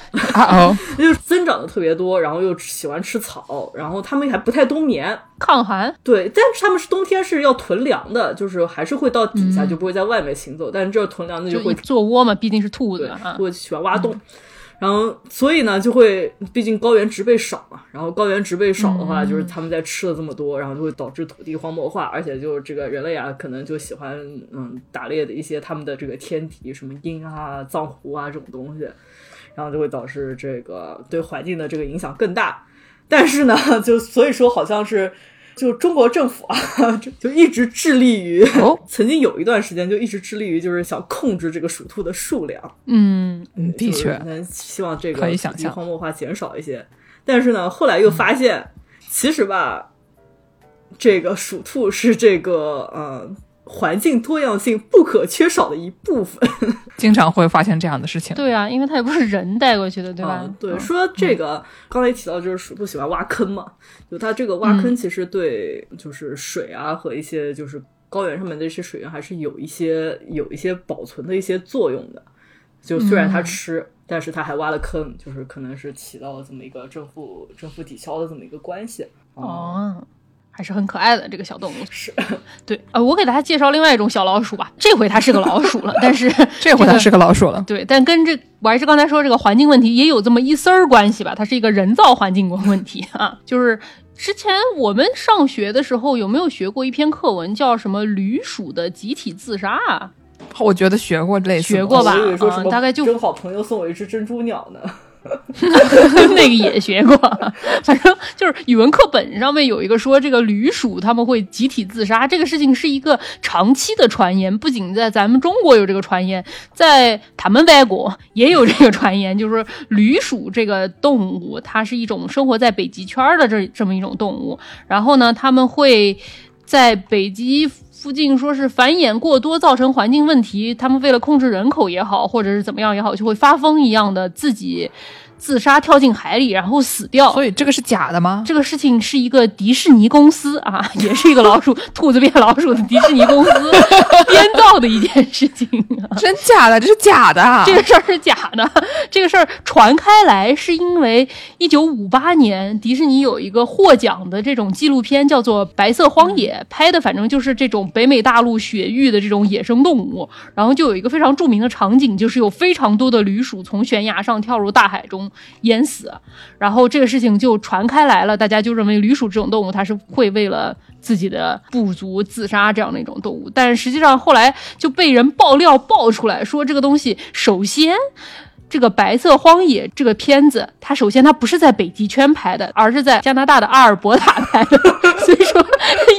就是增长的特别多，然后又喜欢吃草，然后它们还不太冬眠，抗寒。对，但是他们是冬天是要囤粮的，就是还是会到底下，就不会在外面行走。但是这囤粮的就会一做窝嘛，毕竟是兔子对啊。会喜欢挖洞，然后所以呢就会，毕竟高原植被少嘛，然后高原植被少的话，就是他们在吃了这么多，然后就会导致土地荒漠化，而且就是这个人类啊，可能就喜欢嗯打猎的一些他们的这个天敌，什么鹰啊、藏狐啊这种东西，然后就会导致这个对环境的这个影响更大。但是呢，就所以说好像是就中国政府啊，就就一直致力于，哦 曾经有一段时间就一直致力于，就是想控制这个鼠兔的数量。嗯，嗯，的就是确，希望这个可以想象荒漠化减少一些。但是呢，后来又发现，其实吧，这个鼠兔是这个呃环境多样性不可缺少的一部分，经常会发现这样的事情。对啊，因为它也不是人带过去的，对吧？啊对，说这个刚才也提到，就是鼠兔喜欢挖坑嘛，就它这个挖嗯坑其实对就是水啊和一些就是高原上面的一些水源还是有一些有一些保存的一些作用的。就虽然它吃，但是它还挖了坑，就是可能是起到了这么一个正负正负抵消的这么一个关系。哦，还是很可爱的这个小动物。是，对，呃，我给大家介绍另外一种小老鼠吧。这回它是个老鼠了，但是这回它是个老鼠了。对，但跟这我还是刚才说这个环境问题也有这么一丝儿关系吧。它是一个人造环境问题啊，就是。之前我们上学的时候有没有学过一篇课文，叫什么“驴鼠的集体自杀”啊？我觉得学过类似的学过吧我以为说什么嗯大概就正好朋友送我一只珍珠鸟呢。那个也学过，反正就是语文课本上面有一个说这个驴鼠他们会集体自杀，这个事情是一个长期的传言，不仅在咱们中国有这个传言，在他们外国也有这个传言，就是说驴鼠这个动物，它是一种生活在北极圈的这这么一种动物，然后呢，他们会在北极。附近说是繁衍过多造成环境问题，他们为了控制人口也好，或者是怎么样也好，就会发疯一样的自己自杀跳进海里，然后死掉。所以这个是假的吗？这个事情是一个迪士尼公司啊，也是一个老鼠兔子变老鼠的迪士尼公司编造的一件事情啊。真假的？这是假的啊！这个事儿是假的，这个事儿传开来是因为一九五八年迪士尼有一个获奖的这种纪录片叫做《白色荒野》，拍的反正就是这种北美大陆雪域的这种野生动物，然后就有一个非常著名的场景，就是有非常多的驴鼠从悬崖上跳入大海中淹死，然后这个事情就传开来了，大家就认为旅鼠这种动物它是会为了自己的部族自杀这样的一种动物，但是实际上后来就被人爆料爆出来说这个东西首先。这个《白色荒野》这个片子，它首先它不是在北极圈拍的，而是在加拿大的阿尔伯塔拍的，所以说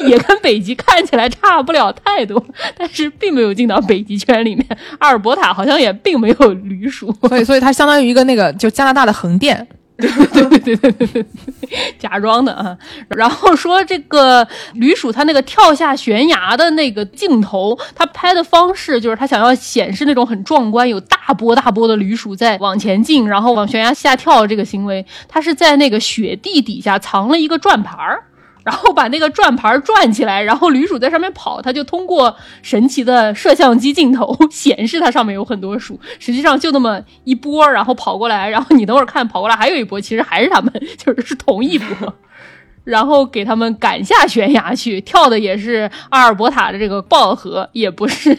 也跟北极看起来差不了太多，但是并没有进到北极圈里面。阿尔伯塔好像也并没有驴鼠，所以，所以它相当于一个那个就加拿大的横店。对对对对对对假装的啊。然后说这个驴鼠它那个跳下悬崖的那个镜头，它拍的方式就是它想要显示那种很壮观，有大波大波的驴鼠在往前进，然后往悬崖下跳这个行为，它是在那个雪地底下藏了一个转盘儿。然后把那个转盘转起来，然后驴鼠在上面跑，它就通过神奇的摄像机镜头 显示它上面有很多鼠，实际上就那么一波，然后跑过来，然后你等会儿看跑过来还有一波，其实还是他们，就是是同一波。然后给他们赶下悬崖去，跳的也是阿尔伯塔的这个暴河，也不是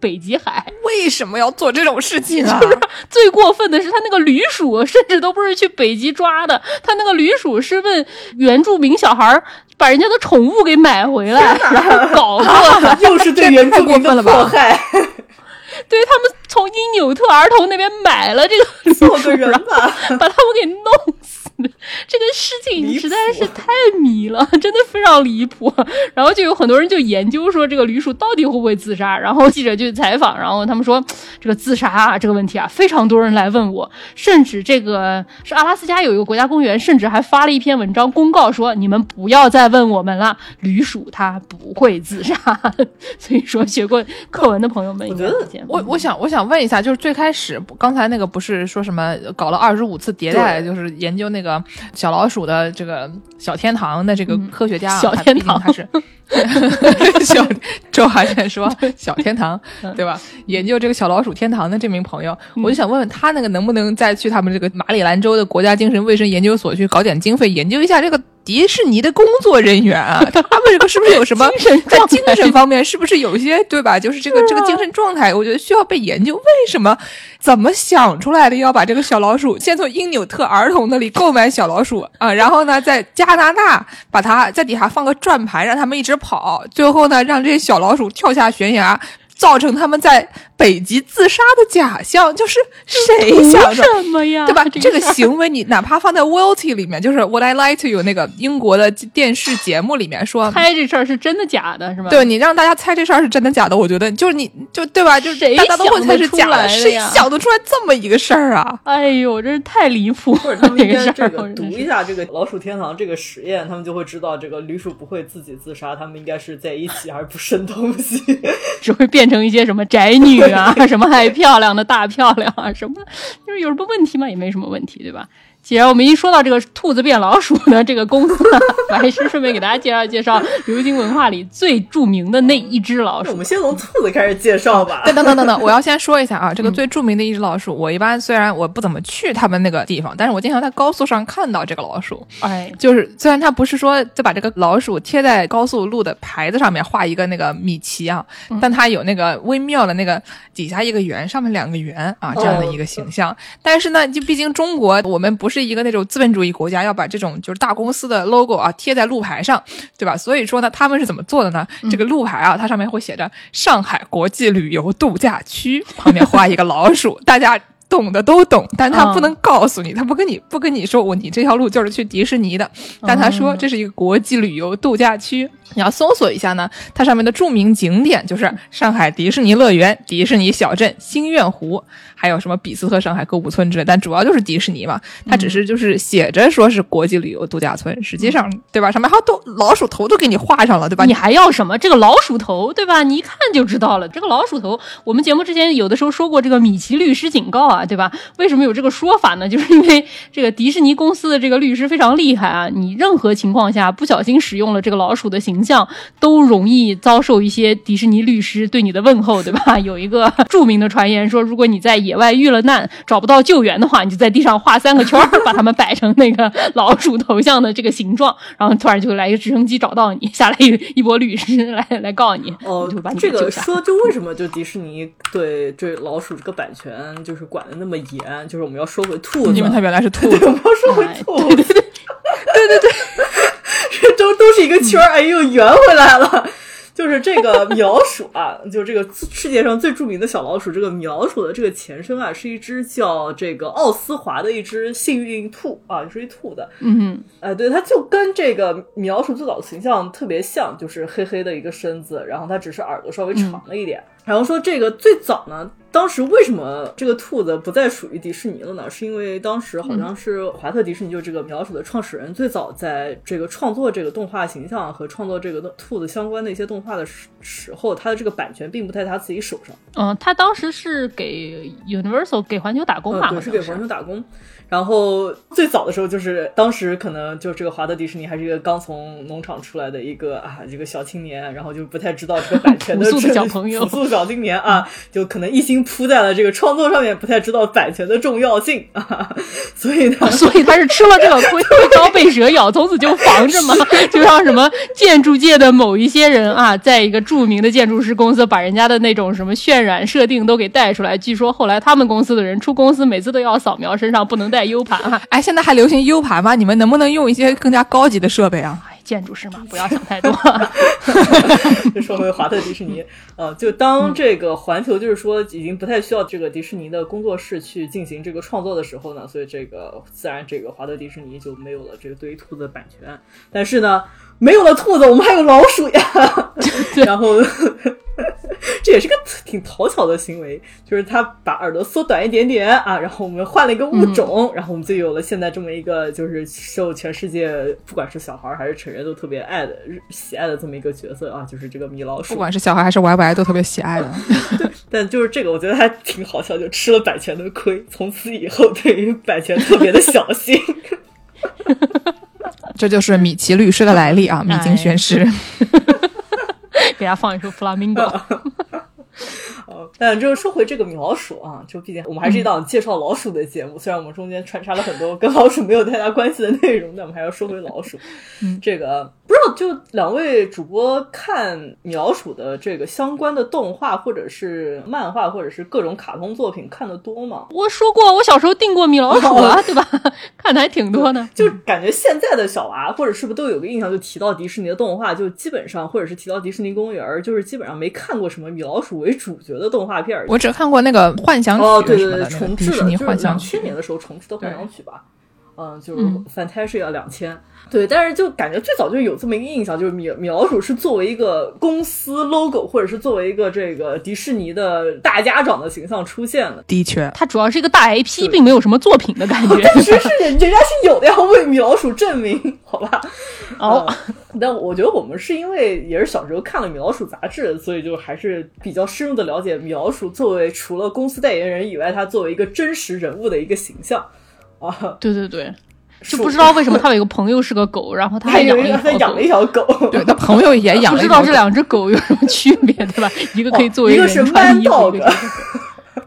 北极海。为什么要做这种事情啊？最过分的是，他那个驴鼠甚至都不是去北极抓的，他那个驴鼠是问原住民小孩儿把人家的宠物给买回来，然后搞过的。又是对原住民的迫害，对他们从因纽特儿童那边买了这个驴鼠，做个人。把他们给弄死。这个事情实在是太迷了，真的非常离谱。然后就有很多人就研究说这个驴鼠到底会不会自杀，然后记者就采访，然后他们说这个自杀啊这个问题啊，非常多人来问我，甚至这个是阿拉斯加有一个国家公园，甚至还发了一篇文章公告说你们不要再问我们了，驴鼠它不会自杀。所以说学过课文的朋友们应该我觉得我我想我想问一下，就是最开始刚才那个不是说什么搞了二十五次迭代，就是研究那个小老鼠的这个小天堂的这个科学家啊，他小天堂毕竟他是 小周华健说 小天堂对吧？研究这个小老鼠天堂的这名朋友，我就想问问他那个能不能再去他们这个马里兰州的国家精神卫生研究所去搞点经费，研究一下这个迪士尼的工作人员啊，他们这个是不是有什么精神在精神方面是不是有一些对吧？就是这个这个精神状态，我觉得需要被研究。为什么怎么想出来的要把这个小老鼠先从因纽特儿童那里购买小老鼠啊，然后呢在加拿大把它在底下放个转盘，让他们一直跑，最后呢让这些小老鼠跳下悬崖。造成他们在北极自杀的假象，就是谁想的？什么呀？对吧？这个行为你哪怕放在《Wealthy》里面，就是《What I Like to You》那个英国的电视节目里面说，猜这事儿是真的假的，是吗？对你让大家猜这事儿是真的假的，我觉得就是你就对吧？就是谁大家都会猜是假想得出来的谁想得出来这么一个事儿啊？哎呦，真是太离谱或者了他们应该这个读一下这个老鼠天堂这个实验，他们就会知道这个驴鼠不会自己自杀，他们应该是在一起而不生东西。只会变成一些什么宅女啊，什么爱漂亮的大漂亮啊，什么就是有什么问题吗？也没什么问题，对吧？既然我们一说到这个兔子变老鼠呢，这个公司呢，我还是顺便给大家介绍介绍流行文化里最著名的那一只老鼠。我们先从兔子开始介绍吧。等等等等等，我要先说一下啊，这嗯个最著名的一只老鼠，我一般虽然我不怎么去他们那个地方，但是我经常在高速上看到这个老鼠。哎，就是虽然它不是说就把这个老鼠贴在高速路的牌子上面画一个那个米奇啊，嗯但它有那个微妙的那个底下一个圆，上面两个圆啊这样的一个形象。但是呢，就毕竟中国我们不是一个那种资本主义国家，要把这种就是大公司的 logo 啊贴在路牌上，对吧？所以说呢，他们是怎么做的呢？这个路牌啊，它上面会写着上海国际旅游度假区，旁边画一个老鼠，大家。懂的都懂，但他不能告诉你，他不跟你 不跟你说我你这条路就是去迪士尼的，但他说这是一个国际旅游度假区，你要搜索一下呢，它上面的著名景点就是上海迪士尼乐园、迪士尼小镇、星愿湖，还有什么比斯特上海购物村之类，但主要就是迪士尼嘛，它只是就是写着说是国际旅游度假村，实际上对吧？上面还都老鼠头都给你画上了，对吧？你还要什么？这个老鼠头，对吧？你一看就知道了。这个老鼠头，我们节目之前有的时候说过，这个米奇律师警告啊，对吧？为什么有这个说法呢？就是因为这个迪士尼公司的这个律师非常厉害啊，你任何情况下不小心使用了这个老鼠的形象，都容易遭受一些迪士尼律师对你的问候，对吧？有一个著名的传言说，如果你在野外遇了难，找不到救援的话，你就在地上画三个圈儿，把它们摆成那个 老鼠头像的这个形状，然后突然就来一个直升机找到你，下来一一波律师来来告你，哦就把，你这个给救下。说就为什么就迪士尼对这老鼠这个版权就是管的那么严？就是我们要收回兔子，因为它原来是兔，子我，们要收回哎兔子，对对对对对对，这都都是一个圈儿，哎呦，圆回来了。就是这个米老鼠啊，就是这个世界上最著名的小老鼠。这个米老鼠的这个前身啊，是一只叫这个奥斯华的一只幸运兔啊，就是一兔子。嗯哎，对，它就跟这个米老鼠最早的形象特别像，就是黑黑的一个身子，然后它只是耳朵稍微长了一点。然后说这个最早呢，当时为什么这个兔子不再属于迪士尼了呢？是因为当时好像是华特迪士尼，就是这个米老鼠的创始人，最早在这个创作这个动画形象和创作这个兔子相关的一些动画的时时候，他的这个版权并不在他自己手上。嗯，他当时是给 Universal 给环球打工吧？嗯，对，是给环球打工。然后最早的时候，就是当时可能就这个华特迪士尼还是一个刚从农场出来的一个啊这个小青年，然后就不太知道这个版权的 朴素的小朋友 朴素小青年啊，就可能一心扑在了这个创作上面，不太知道版权的重要性啊，所以呢，所以他是吃了这个亏，亏遭被蛇咬，从此就防着嘛。就让什么建筑界的某一些人啊，在一个著名的建筑师公司，把人家的那种什么渲染设定都给带出来。据说后来他们公司的人出公司，每次都要扫描身上不能带 U 盘啊。哎，现在还流行 U 盘吗？你们能不能用一些更加高级的设备啊？哎，建筑师嘛，不要想太多。就说回华特迪士尼，呃，就当这个环球就是说已经不太需要这个迪士尼的工作室去进行这个创作的时候呢，所以这个自然这个华特迪士尼就没有了这个对于兔子的版权。但是呢，没有了兔子，我们还有老鼠呀。然后 这也是个挺讨巧的行为，就是他把耳朵缩短一点点啊，然后我们换了一个物种，然后我们就有了现在这么一个就是受全世界不管是小孩儿还是成人都特别爱的喜爱的这么一个角色啊，就是这个米老鼠。不管是小孩还是 YY 都特别喜爱的。但就是这个，我觉得还挺好笑，就吃了版权的亏，从此以后对于版权特别的小心。这就是米奇律师的来历啊，米津玄师。给大家放一首《Flamingo》。呃，但就是说回这个米老鼠啊，就毕竟我们还是一档介绍老鼠的节目，虽然我们中间穿插了很多跟老鼠没有太大关系的内容，但我们还要说回老鼠。这个不知道就两位主播看米老鼠的这个相关的动画或者是漫画或者是各种卡通作品看的多吗？我说过，我小时候订过米老鼠啊，对吧？看的还挺多的。就感觉现在的小娃或者是不是都有个印象，就提到迪士尼的动画，就基本上或者是提到迪士尼公园，就是基本上没看过什么米老鼠为主角的动画片。我只看过那个幻想曲哦，对对对，重置的，就是两千年的时候重置的幻想曲吧。嗯，就是 Fantasia 两千，对，但是就感觉最早就有这么一个印象，就是米米老鼠是作为一个公司 logo，或者是作为一个这个迪士尼的大家长的形象出现的。的确，它主要是一个大 IP，并没有什么作品的感觉。但是是人家是有的，要为米老鼠证明，好吧？哦，但我觉得我们是因为也是小时候看了米老鼠杂志，所以就还是比较深入的了解米老鼠作为除了公司代言人以外，它作为一个真实人物的一个形象。啊，对对对，就不知道为什么他有一个朋友是个狗，然后他还养了他养了一条狗，对 他朋友也养了，不知道这两只狗有什么区别，对吧？一个可以作为一个是 man dog，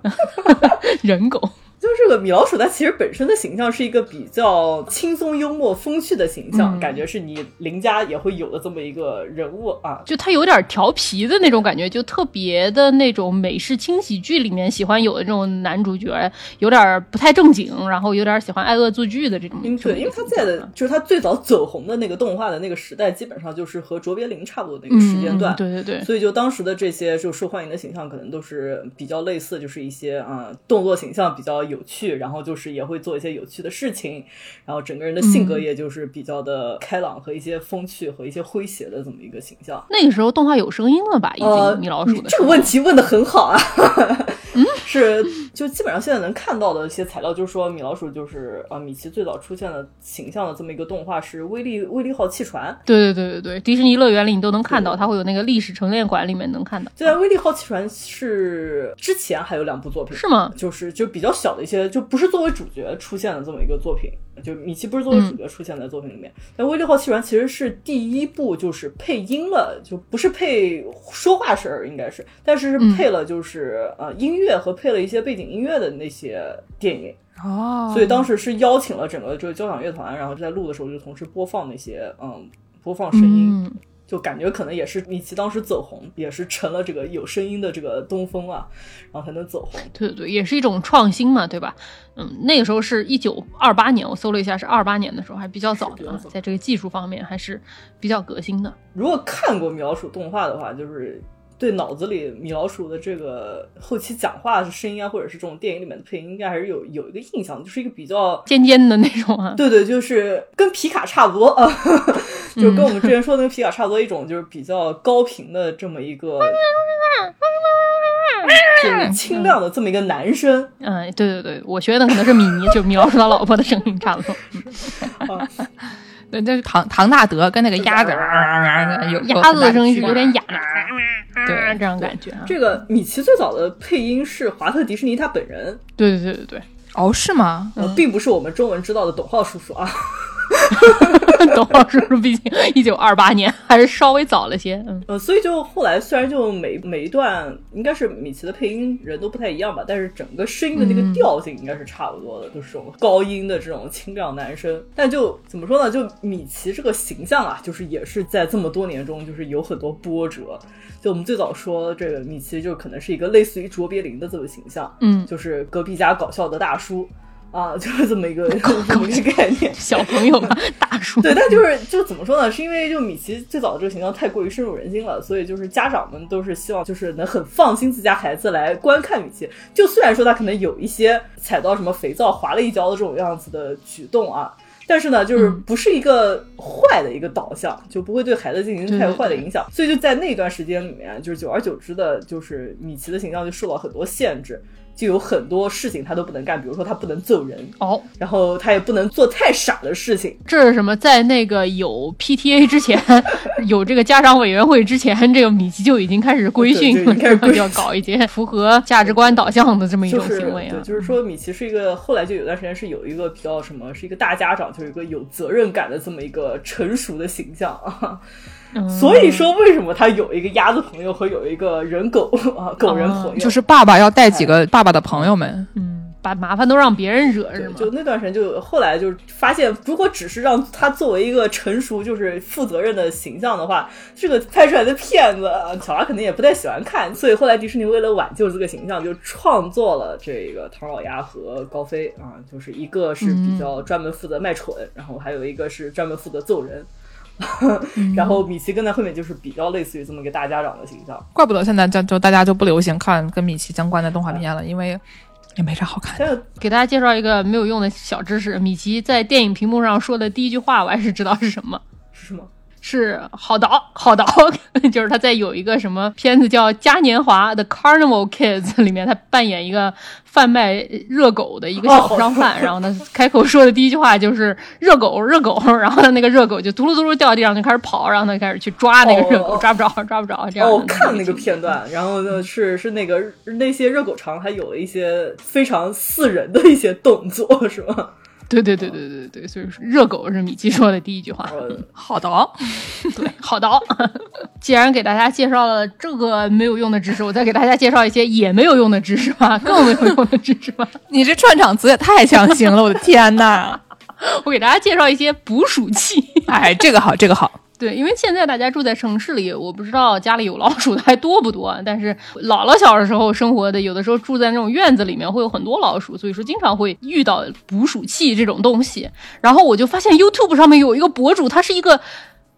人狗。就是这个米老鼠，它其实本身的形象是一个比较轻松、幽默、风趣的形象，感觉是你邻家也会有的这么一个人物啊。就他有点调皮的那种感觉，就特别的那种美式轻喜剧里面喜欢有的这种男主角，有点不太正经，然后有点喜欢爱恶作剧的这种。对，因为他在的就是他最早走红的那个动画的那个时代，基本上就是和卓别林差不多那个时间段。对对对。所以就当时的这些就受欢迎的形象，可能都是比较类似，就是一些啊动作形象比较有。趣，然后就是也会做一些有趣的事情，然后整个人的性格也就是比较的开朗和一些风趣和一些诙谐的这么一个形象。那个时候动画有声音了吧？已经米老鼠的这个问题问的很好啊。嗯，是就基本上现在能看到的一些材料，就是说米老鼠就是啊米奇最早出现的形象的这么一个动画是威力威力号汽船。对对对对对，迪士尼乐园里你都能看到，它会有那个历史陈列馆里面能看到。就在威力号汽船是之前还有两部作品，是吗？就是就比较小的。一些就不是作为主角出现的这么一个作品，就米奇不是作为主角出现在作品里面。但《威力号汽船》其实是第一部，就是配音了，就不是配说话声儿，应该是，但是是配了就是呃音乐和配了一些背景音乐的那些电影哦。所以当时是邀请了整个这个交响乐团，然后在录的时候就同时播放那些嗯播放声音。就感觉可能也是米奇当时走红，也是成了这个有声音的这个东风啊，然后才能走红。对对对，也是一种创新嘛，对吧？嗯，那个时候是一九二八年，我搜了一下，是二八年的时候，还比较早的，在这个技术方面还是比较革新的。如果看过米老鼠动画的话，就是。对脑子里米老鼠的这个后期讲话的声音啊，或者是这种电影里面的配音，应该还是有有一个印象，就是一个比较尖尖的那种啊。对对，就是跟皮卡差不多啊，就跟我们之前说的那个皮卡差不多，一种就是比较高频的这么一个，就是清亮的这么一个男生。嗯，对对对，我学的可能是米妮，就米老鼠他老婆的声音差不多。对，那是唐唐纳德跟那个鸭子，有鸭子的声音是有点哑，对，这种感觉。这个米奇最早的配音是华特迪士尼他本人。对对对对对。哦，是吗？并不是我们中文知道的董浩叔叔啊。董浩叔叔毕竟一九二八年，还是稍微早了些。嗯，呃，所以就后来虽然就每每一段应该是米奇的配音人都不太一样吧，但是整个声音的那个调性应该是差不多的，就是这种高音的这种清亮男声。但就怎么说呢？就米奇这个形象啊，就是也是在这么多年中，就是有很多波折。就我们最早说这个米奇，就可能是一个类似于卓别林的这个形象，嗯，就是隔壁家搞笑的大叔。啊，就是这么一个 这么一个概念，小朋友嘛，大叔。对，但就是就怎么说呢？是因为就米奇最早的这个形象太过于深入人心了，所以就是家长们都是希望就是能很放心自家孩子来观看米奇。就虽然说他可能有一些踩到什么肥皂滑了一跤的这种样子的举动啊，但是呢，就是不是一个坏的一个导向，就不会对孩子进行太坏的影响。所以就在那段时间里面，就是久而久之的，就是米奇的形象就受到很多限制。就有很多事情他都不能干，比如说他不能揍人哦，然后他也不能做太傻的事情。这是什么？在那个有 PTA 之前，有这个家长委员会之前，这个米奇就已经开始规训，开始 要搞一些符合价值观导向的这么一种行为啊。就是说，米奇是一个后来就有段时间是有一个比较什么，是一个大家长，就是一个有责任感的这么一个成熟的形象啊。所以说，为什么他有一个鸭子朋友和有一个人狗 啊狗人朋友？就是爸爸要带几个爸爸的朋友们。嗯，把麻烦都让别人惹，是吗？就那段时间，就后来就发现，如果只是让他作为一个成熟、就是负责任的形象的话，这个拍出来的片子，小孩肯定也不太喜欢看。所以后来迪士尼为了挽救这个形象，就创作了这个唐老鸭和高飞啊，就是一个是比较专门负责卖蠢，然后还有一个是专门负责揍人。然后米奇跟在后面就是比较类似于这么一个大家长的形象，怪不得现在就就大家就不流行看跟米奇相关的动画片了，因为也没啥好看的。给大家介绍一个没有用的小知识：米奇在电影屏幕上说的第一句话，我还是知道是什么？是什么？是好导，好导，就是他在有一个什么片子叫《嘉年华》的 Carnival Kids 里面，他扮演一个贩卖热狗的一个小商贩，然后呢，开口说的第一句话就是热狗，热狗，然后呢，那个热狗就嘟噜嘟噜掉地上，就开始跑，然后他开始去抓那个热狗，抓不着，抓不着，这样。哦，看那个片段，然后呢，是是那个那些热狗肠还有了一些非常似人的一些动作，是吗？对对对对对对，所以说热狗是米奇说的第一句话。好的，对，好的。既然给大家介绍了这个没有用的知识，我再给大家介绍一些也没有用的知识吧，更没有用的知识吧。你这串场词也太强行了，我的天呐！我给大家介绍一些捕鼠器。哎，这个好，这个好。对，因为现在大家住在城市里，我不知道家里有老鼠的还多不多。但是姥姥小的时候生活的，有的时候住在那种院子里面，会有很多老鼠，所以说经常会遇到捕鼠器这种东西。然后我就发现 YouTube 上面有一个博主，他是一个。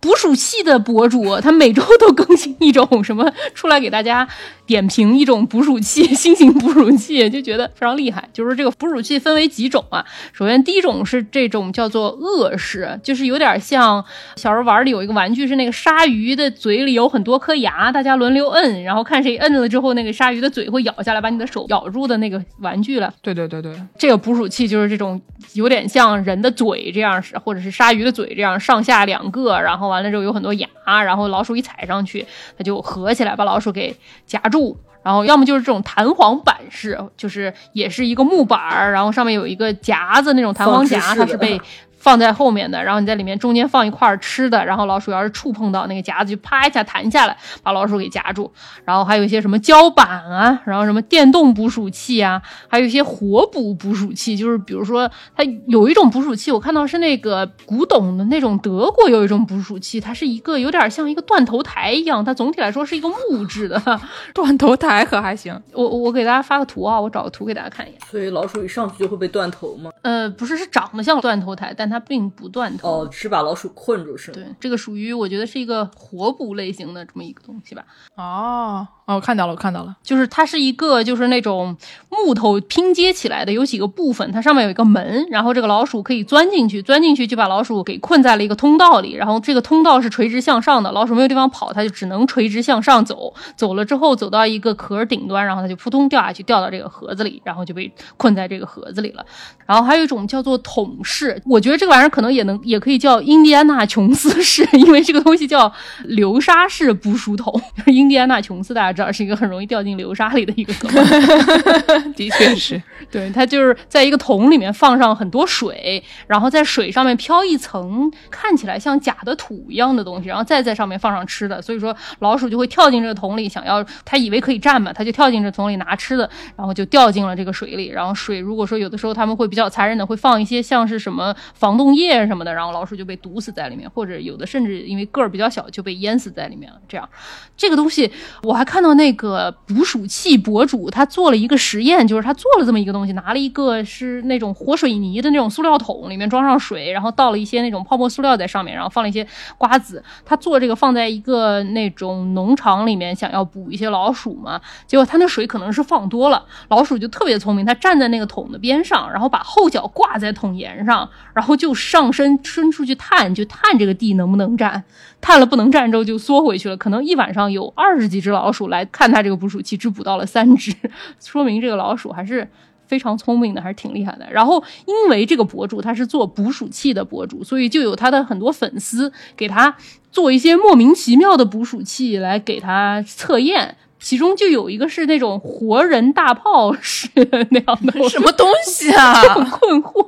捕鼠器的博主，他每周都更新一种什么出来给大家点评一种捕鼠器，新型捕鼠器，就觉得非常厉害。就是这个捕鼠器分为几种啊？首先第一种是这种叫做鳄式，就是有点像小时候玩的有一个玩具是那个鲨鱼的嘴里有很多颗牙，大家轮流摁，然后看谁摁了之后那个鲨鱼的嘴会咬下来把你的手咬住的那个玩具了。对对对对，这个捕鼠器就是这种有点像人的嘴这样，或者是鲨鱼的嘴这样上下两个，然后。完了之后有很多牙，然后老鼠一踩上去，它就合起来把老鼠给夹住。然后要么就是这种弹簧板式，就是也是一个木板儿，然后上面有一个夹子那种弹簧夹，它是被。放在后面的，然后你在里面中间放一块吃的，然后老鼠要是触碰到那个夹子，就啪一下弹下来，把老鼠给夹住。然后还有一些什么胶板啊，然后什么电动捕鼠器啊，还有一些活捕捕鼠器，就是比如说它有一种捕鼠器，我看到是那个古董的那种德国有一种捕鼠器，它是一个有点像一个断头台一样，它总体来说是一个木质的 断头台，可还行。我我给大家发个图啊，我找个图给大家看一眼。所以老鼠一上去就会被断头吗？呃，不是，是长得像断头台，但它。它并不断头哦，是把老鼠困住是吗？对，这个属于我觉得是一个活捕类型的这么一个东西吧。哦。哦，看到了，我看到了，就是它是一个，就是那种木头拼接起来的，有几个部分，它上面有一个门，然后这个老鼠可以钻进去，钻进去就把老鼠给困在了一个通道里，然后这个通道是垂直向上的，老鼠没有地方跑，它就只能垂直向上走，走了之后走到一个壳顶端，然后它就扑通掉下去，掉到这个盒子里，然后就被困在这个盒子里了。然后还有一种叫做桶式，我觉得这个玩意儿可能也能，也可以叫印第安纳琼斯式，因为这个东西叫流沙式捕鼠桶，印第安纳琼斯大家。知道是一个很容易掉进流沙里的一个哥们，的确是，对它就是在一个桶里面放上很多水，然后在水上面飘一层看起来像假的土一样的东西，然后再在上面放上吃的，所以说老鼠就会跳进这个桶里，想要它以为可以站嘛，它就跳进这桶里拿吃的，然后就掉进了这个水里，然后水如果说有的时候他们会比较残忍的会放一些像是什么防冻液什么的，然后老鼠就被毒死在里面，或者有的甚至因为个儿比较小就被淹死在里面了。这样，这个东西我还看到。那个捕鼠器博主，他做了一个实验，就是他做了这么一个东西，拿了一个是那种活水泥的那种塑料桶，里面装上水，然后倒了一些那种泡沫塑料在上面，然后放了一些瓜子。他做这个放在一个那种农场里面，想要捕一些老鼠嘛。结果他那水可能是放多了，老鼠就特别聪明，他站在那个桶的边上，然后把后脚挂在桶沿上，然后就上身伸出去探，就探这个地能不能站。探了不能站之后就缩回去了，可能一晚上有二十几只老鼠来看他这个捕鼠器，只捕到了三只，说明这个老鼠还是非常聪明的，还是挺厉害的。然后因为这个博主他是做捕鼠器的博主，所以就有他的很多粉丝给他做一些莫名其妙的捕鼠器来给他测验。其中就有一个是那种活人大炮式那样的，什么东西啊？很困惑。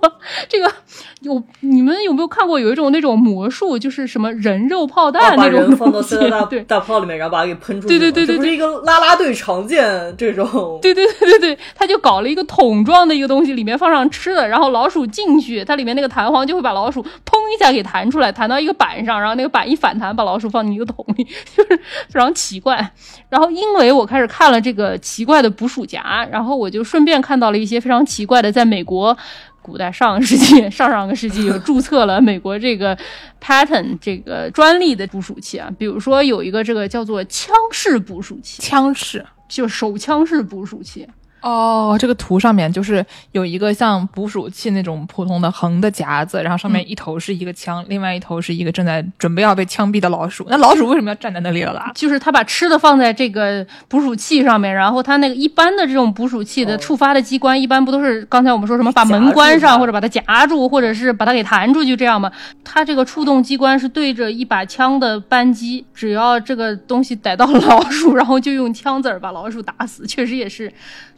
这个有你们有没有看过有一种那种魔术，就是什么人肉炮啊弹那种把人放到对。大炮里面，然后把它给喷出去对。对对对对不是一个拉拉队常见这种。对对对对对，他就搞了一个桶状的一个东西，里面放上吃的，然后老鼠进去，它里面那个弹簧就会把老鼠砰一下给弹出来，弹到一个板上，然后那个板一反弹，把老鼠放进一个桶里，就是 非常奇怪。然后因为我开始看了这个奇怪的捕鼠夹，然后我就顺便看到了一些非常奇怪的，在美国。古代上个世纪、上上个世纪有注册了美国这个 patent 这个专利的捕鼠器啊，比如说有一个这个叫做枪式捕鼠器，枪式。就手枪式捕鼠器。哦，这个图上面就是有一个像捕鼠器那种普通的横的夹子，然后上面一头是一个枪，另外一头是一个正在准备要被枪毙的老鼠。那老鼠为什么要站在那里了啦？就是他把吃的放在这个捕鼠器上面，然后他那个一般的这种捕鼠器的触发的机关，一般不都是刚才我们说什么把门关上，或者把它夹住，或者是把它给弹出去这样吗？它这个触动机关是对着一把枪的扳机，只要这个东西逮到老鼠，然后就用枪子儿把老鼠打死，确实也是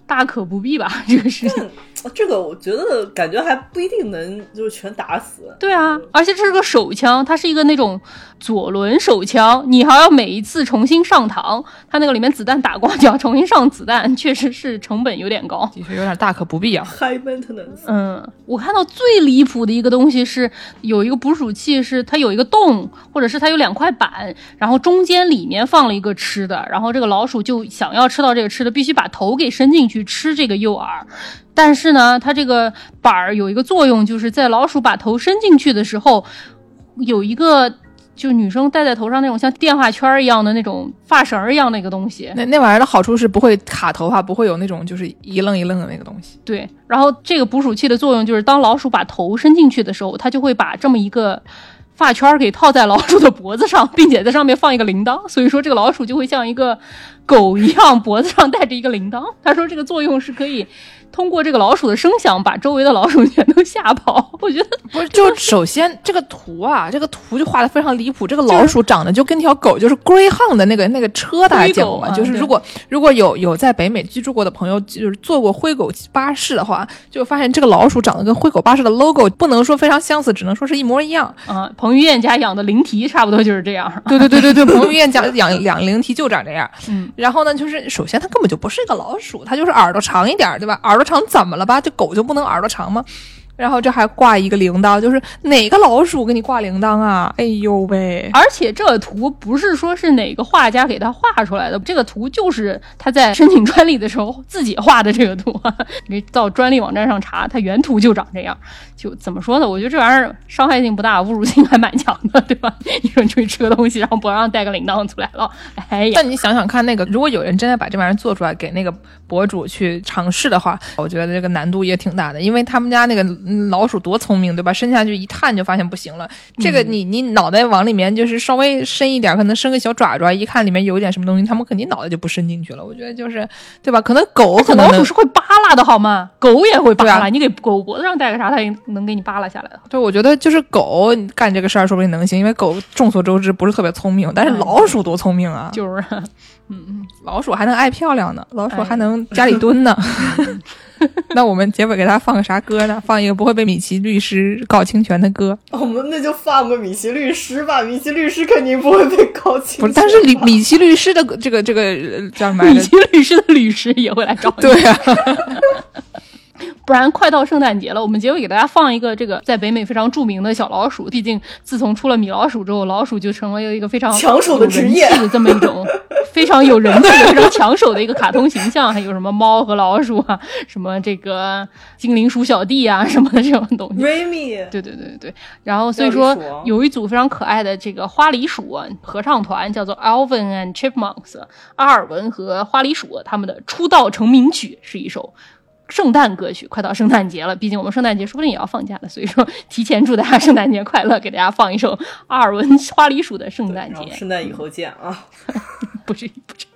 大可不必吧？这个事情。这个我觉得感觉还不一定能就是全打死。对啊，而且这是个手枪，它是一个那种左轮手枪，你还要每一次重新上膛，它那个里面子弹打光，你要重新上子弹，确实是成本有点高。的确有点大可不必啊。High maintenance，嗯，我看到最离谱的一个东西是有一个捕鼠器，是它有一个洞，或者是它有两块板，然后中间里面放了一个吃的，然后这个老鼠就想要吃到这个吃的，必须把头给伸进去吃这个诱饵。但是呢，它这个板儿有一个作用，就是在老鼠把头伸进去的时候，有一个就女生戴在头上那种像电话圈一样的那种发绳一样的一个东西。那那玩意儿的好处是不会卡头发，不会有那种就是一愣一愣的那个东西。对，然后这个捕鼠器的作用就是，当老鼠把头伸进去的时候，它就会把这么一个发圈给套在老鼠的脖子上，并且在上面放一个铃铛，所以说这个老鼠就会像一个狗一样，脖子上带着一个铃铛。他说这个作用是可以通过这个老鼠的声响把周围的老鼠全都吓跑。我觉得不是，就首先这个图啊，这个图就画的非常离谱。这个老鼠长得就跟条狗，就是 Greyhound 的那个那个车，大家见过吗？就是如果如果有有在北美居住过的朋友，就是坐过灰狗巴士的话，就发现这个老鼠长得跟灰狗巴士的 logo 不能说非常相似，只能说是一模一样。啊、彭于晏家养的灵缇差不多就是这样。对对对对对，彭于晏家养养灵缇就长这样。嗯，然后呢，就是首先它根本就不是一个老鼠，它就是耳朵长一点儿，对吧？耳朵长怎么了吧？这狗就不能耳朵长吗？然后这还挂一个铃铛，就是哪个老鼠给你挂铃铛啊？哎呦喂！而且这个图不是说是哪个画家给他画出来的，这个图就是他在申请专利的时候自己画的这个图。你到专利网站上查，它原图就长这样。就怎么说呢？我觉得这玩意儿伤害性不大，侮辱性还蛮强的，对吧？你说你出去吃个东西，然后脖上带个铃铛出来了，哎呀，但你想想看，那个如果有人真的把这玩意儿做出来给那个博主去尝试的话，我觉得这个难度也挺大的，因为他们家那个嗯老鼠多聪明，对吧？伸下去一探就发现不行了。这个你你脑袋往里面就是稍微伸一点，可能伸个小爪爪，一看里面有一点什么东西，他们肯定脑袋就不伸进去了。我觉得就是对吧？可能狗可能能老鼠是会扒拉的好吗？狗也会扒拉，啊你给狗脖子上戴个啥，它也能给你扒拉下来的。对，我觉得就是狗干这个事儿说不定能行，因为狗众所周知不是特别聪明，但是嗯老鼠多聪明啊！就是，嗯嗯老鼠还能爱漂亮呢，老鼠还能家里蹲呢。那我们结尾给他放个啥歌呢？放一个不会被米奇律师告侵权的歌。我们那就放个米奇律师吧，米奇律师肯定不会被告侵权。不是，但是米米奇律师的这个这个叫什么米奇？律师的律师也会来找你。对啊，不然快到圣诞节了，我们结尾给大家放一个这个在北美非常著名的小老鼠。毕竟自从出了米老鼠之后，老鼠就成为了一个非常抢手的职业的这么一种 非常有人气、非常抢手的一个卡通形象。还有什么猫和老鼠啊，什么这个精灵鼠小弟啊什么的这种东西。对对对对对，然后所以说有一组非常可爱的这个花梨鼠啊合唱团，叫做 Alvin and Chipmunks，阿尔文和花梨鼠他们的出道成名曲是一首。圣诞歌曲，快到圣诞节了，毕竟我们圣诞节说不定也要放假的，所以说提前祝大家圣诞节快乐，给大家放一首阿尔文花梨鼠的圣诞节，圣诞以后见啊！不至于不至于。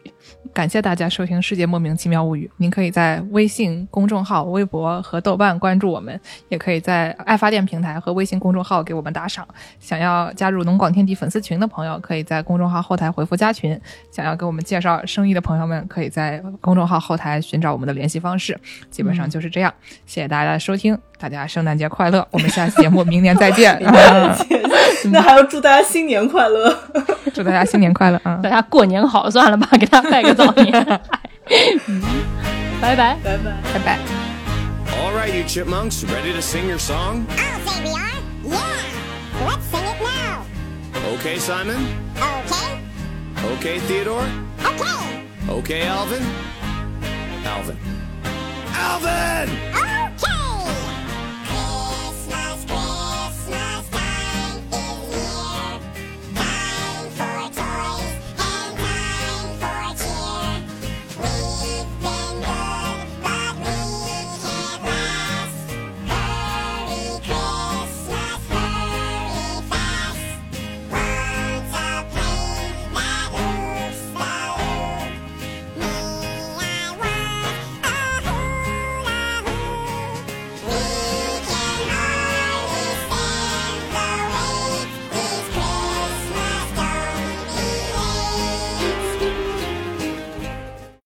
感谢大家收听《世界莫名其妙物语》。您可以在微信公众号、微博和豆瓣关注我们，也可以在爱发电平台和微信公众号给我们打赏。想要加入农广天地粉丝群的朋友，可以在公众号后台回复“加群”。想要给我们介绍生意的朋友们，可以在公众号后台寻找我们的联系方式。基本上就是这样。谢谢大家的收听，大家圣诞节快乐！我们下期节目明年再见。那还要祝大家新年快乐，祝大家新年快乐啊！大家过年好，算了吧，给他拜个早年。拜拜，拜拜，拜拜。All right, you chipmunks, ready to sing your song? I'll say we are. Yeah. Let's sing it now. Okay, Simon? Okay. Okay, Theodore? Okay. Okay, Alvin? Alvin.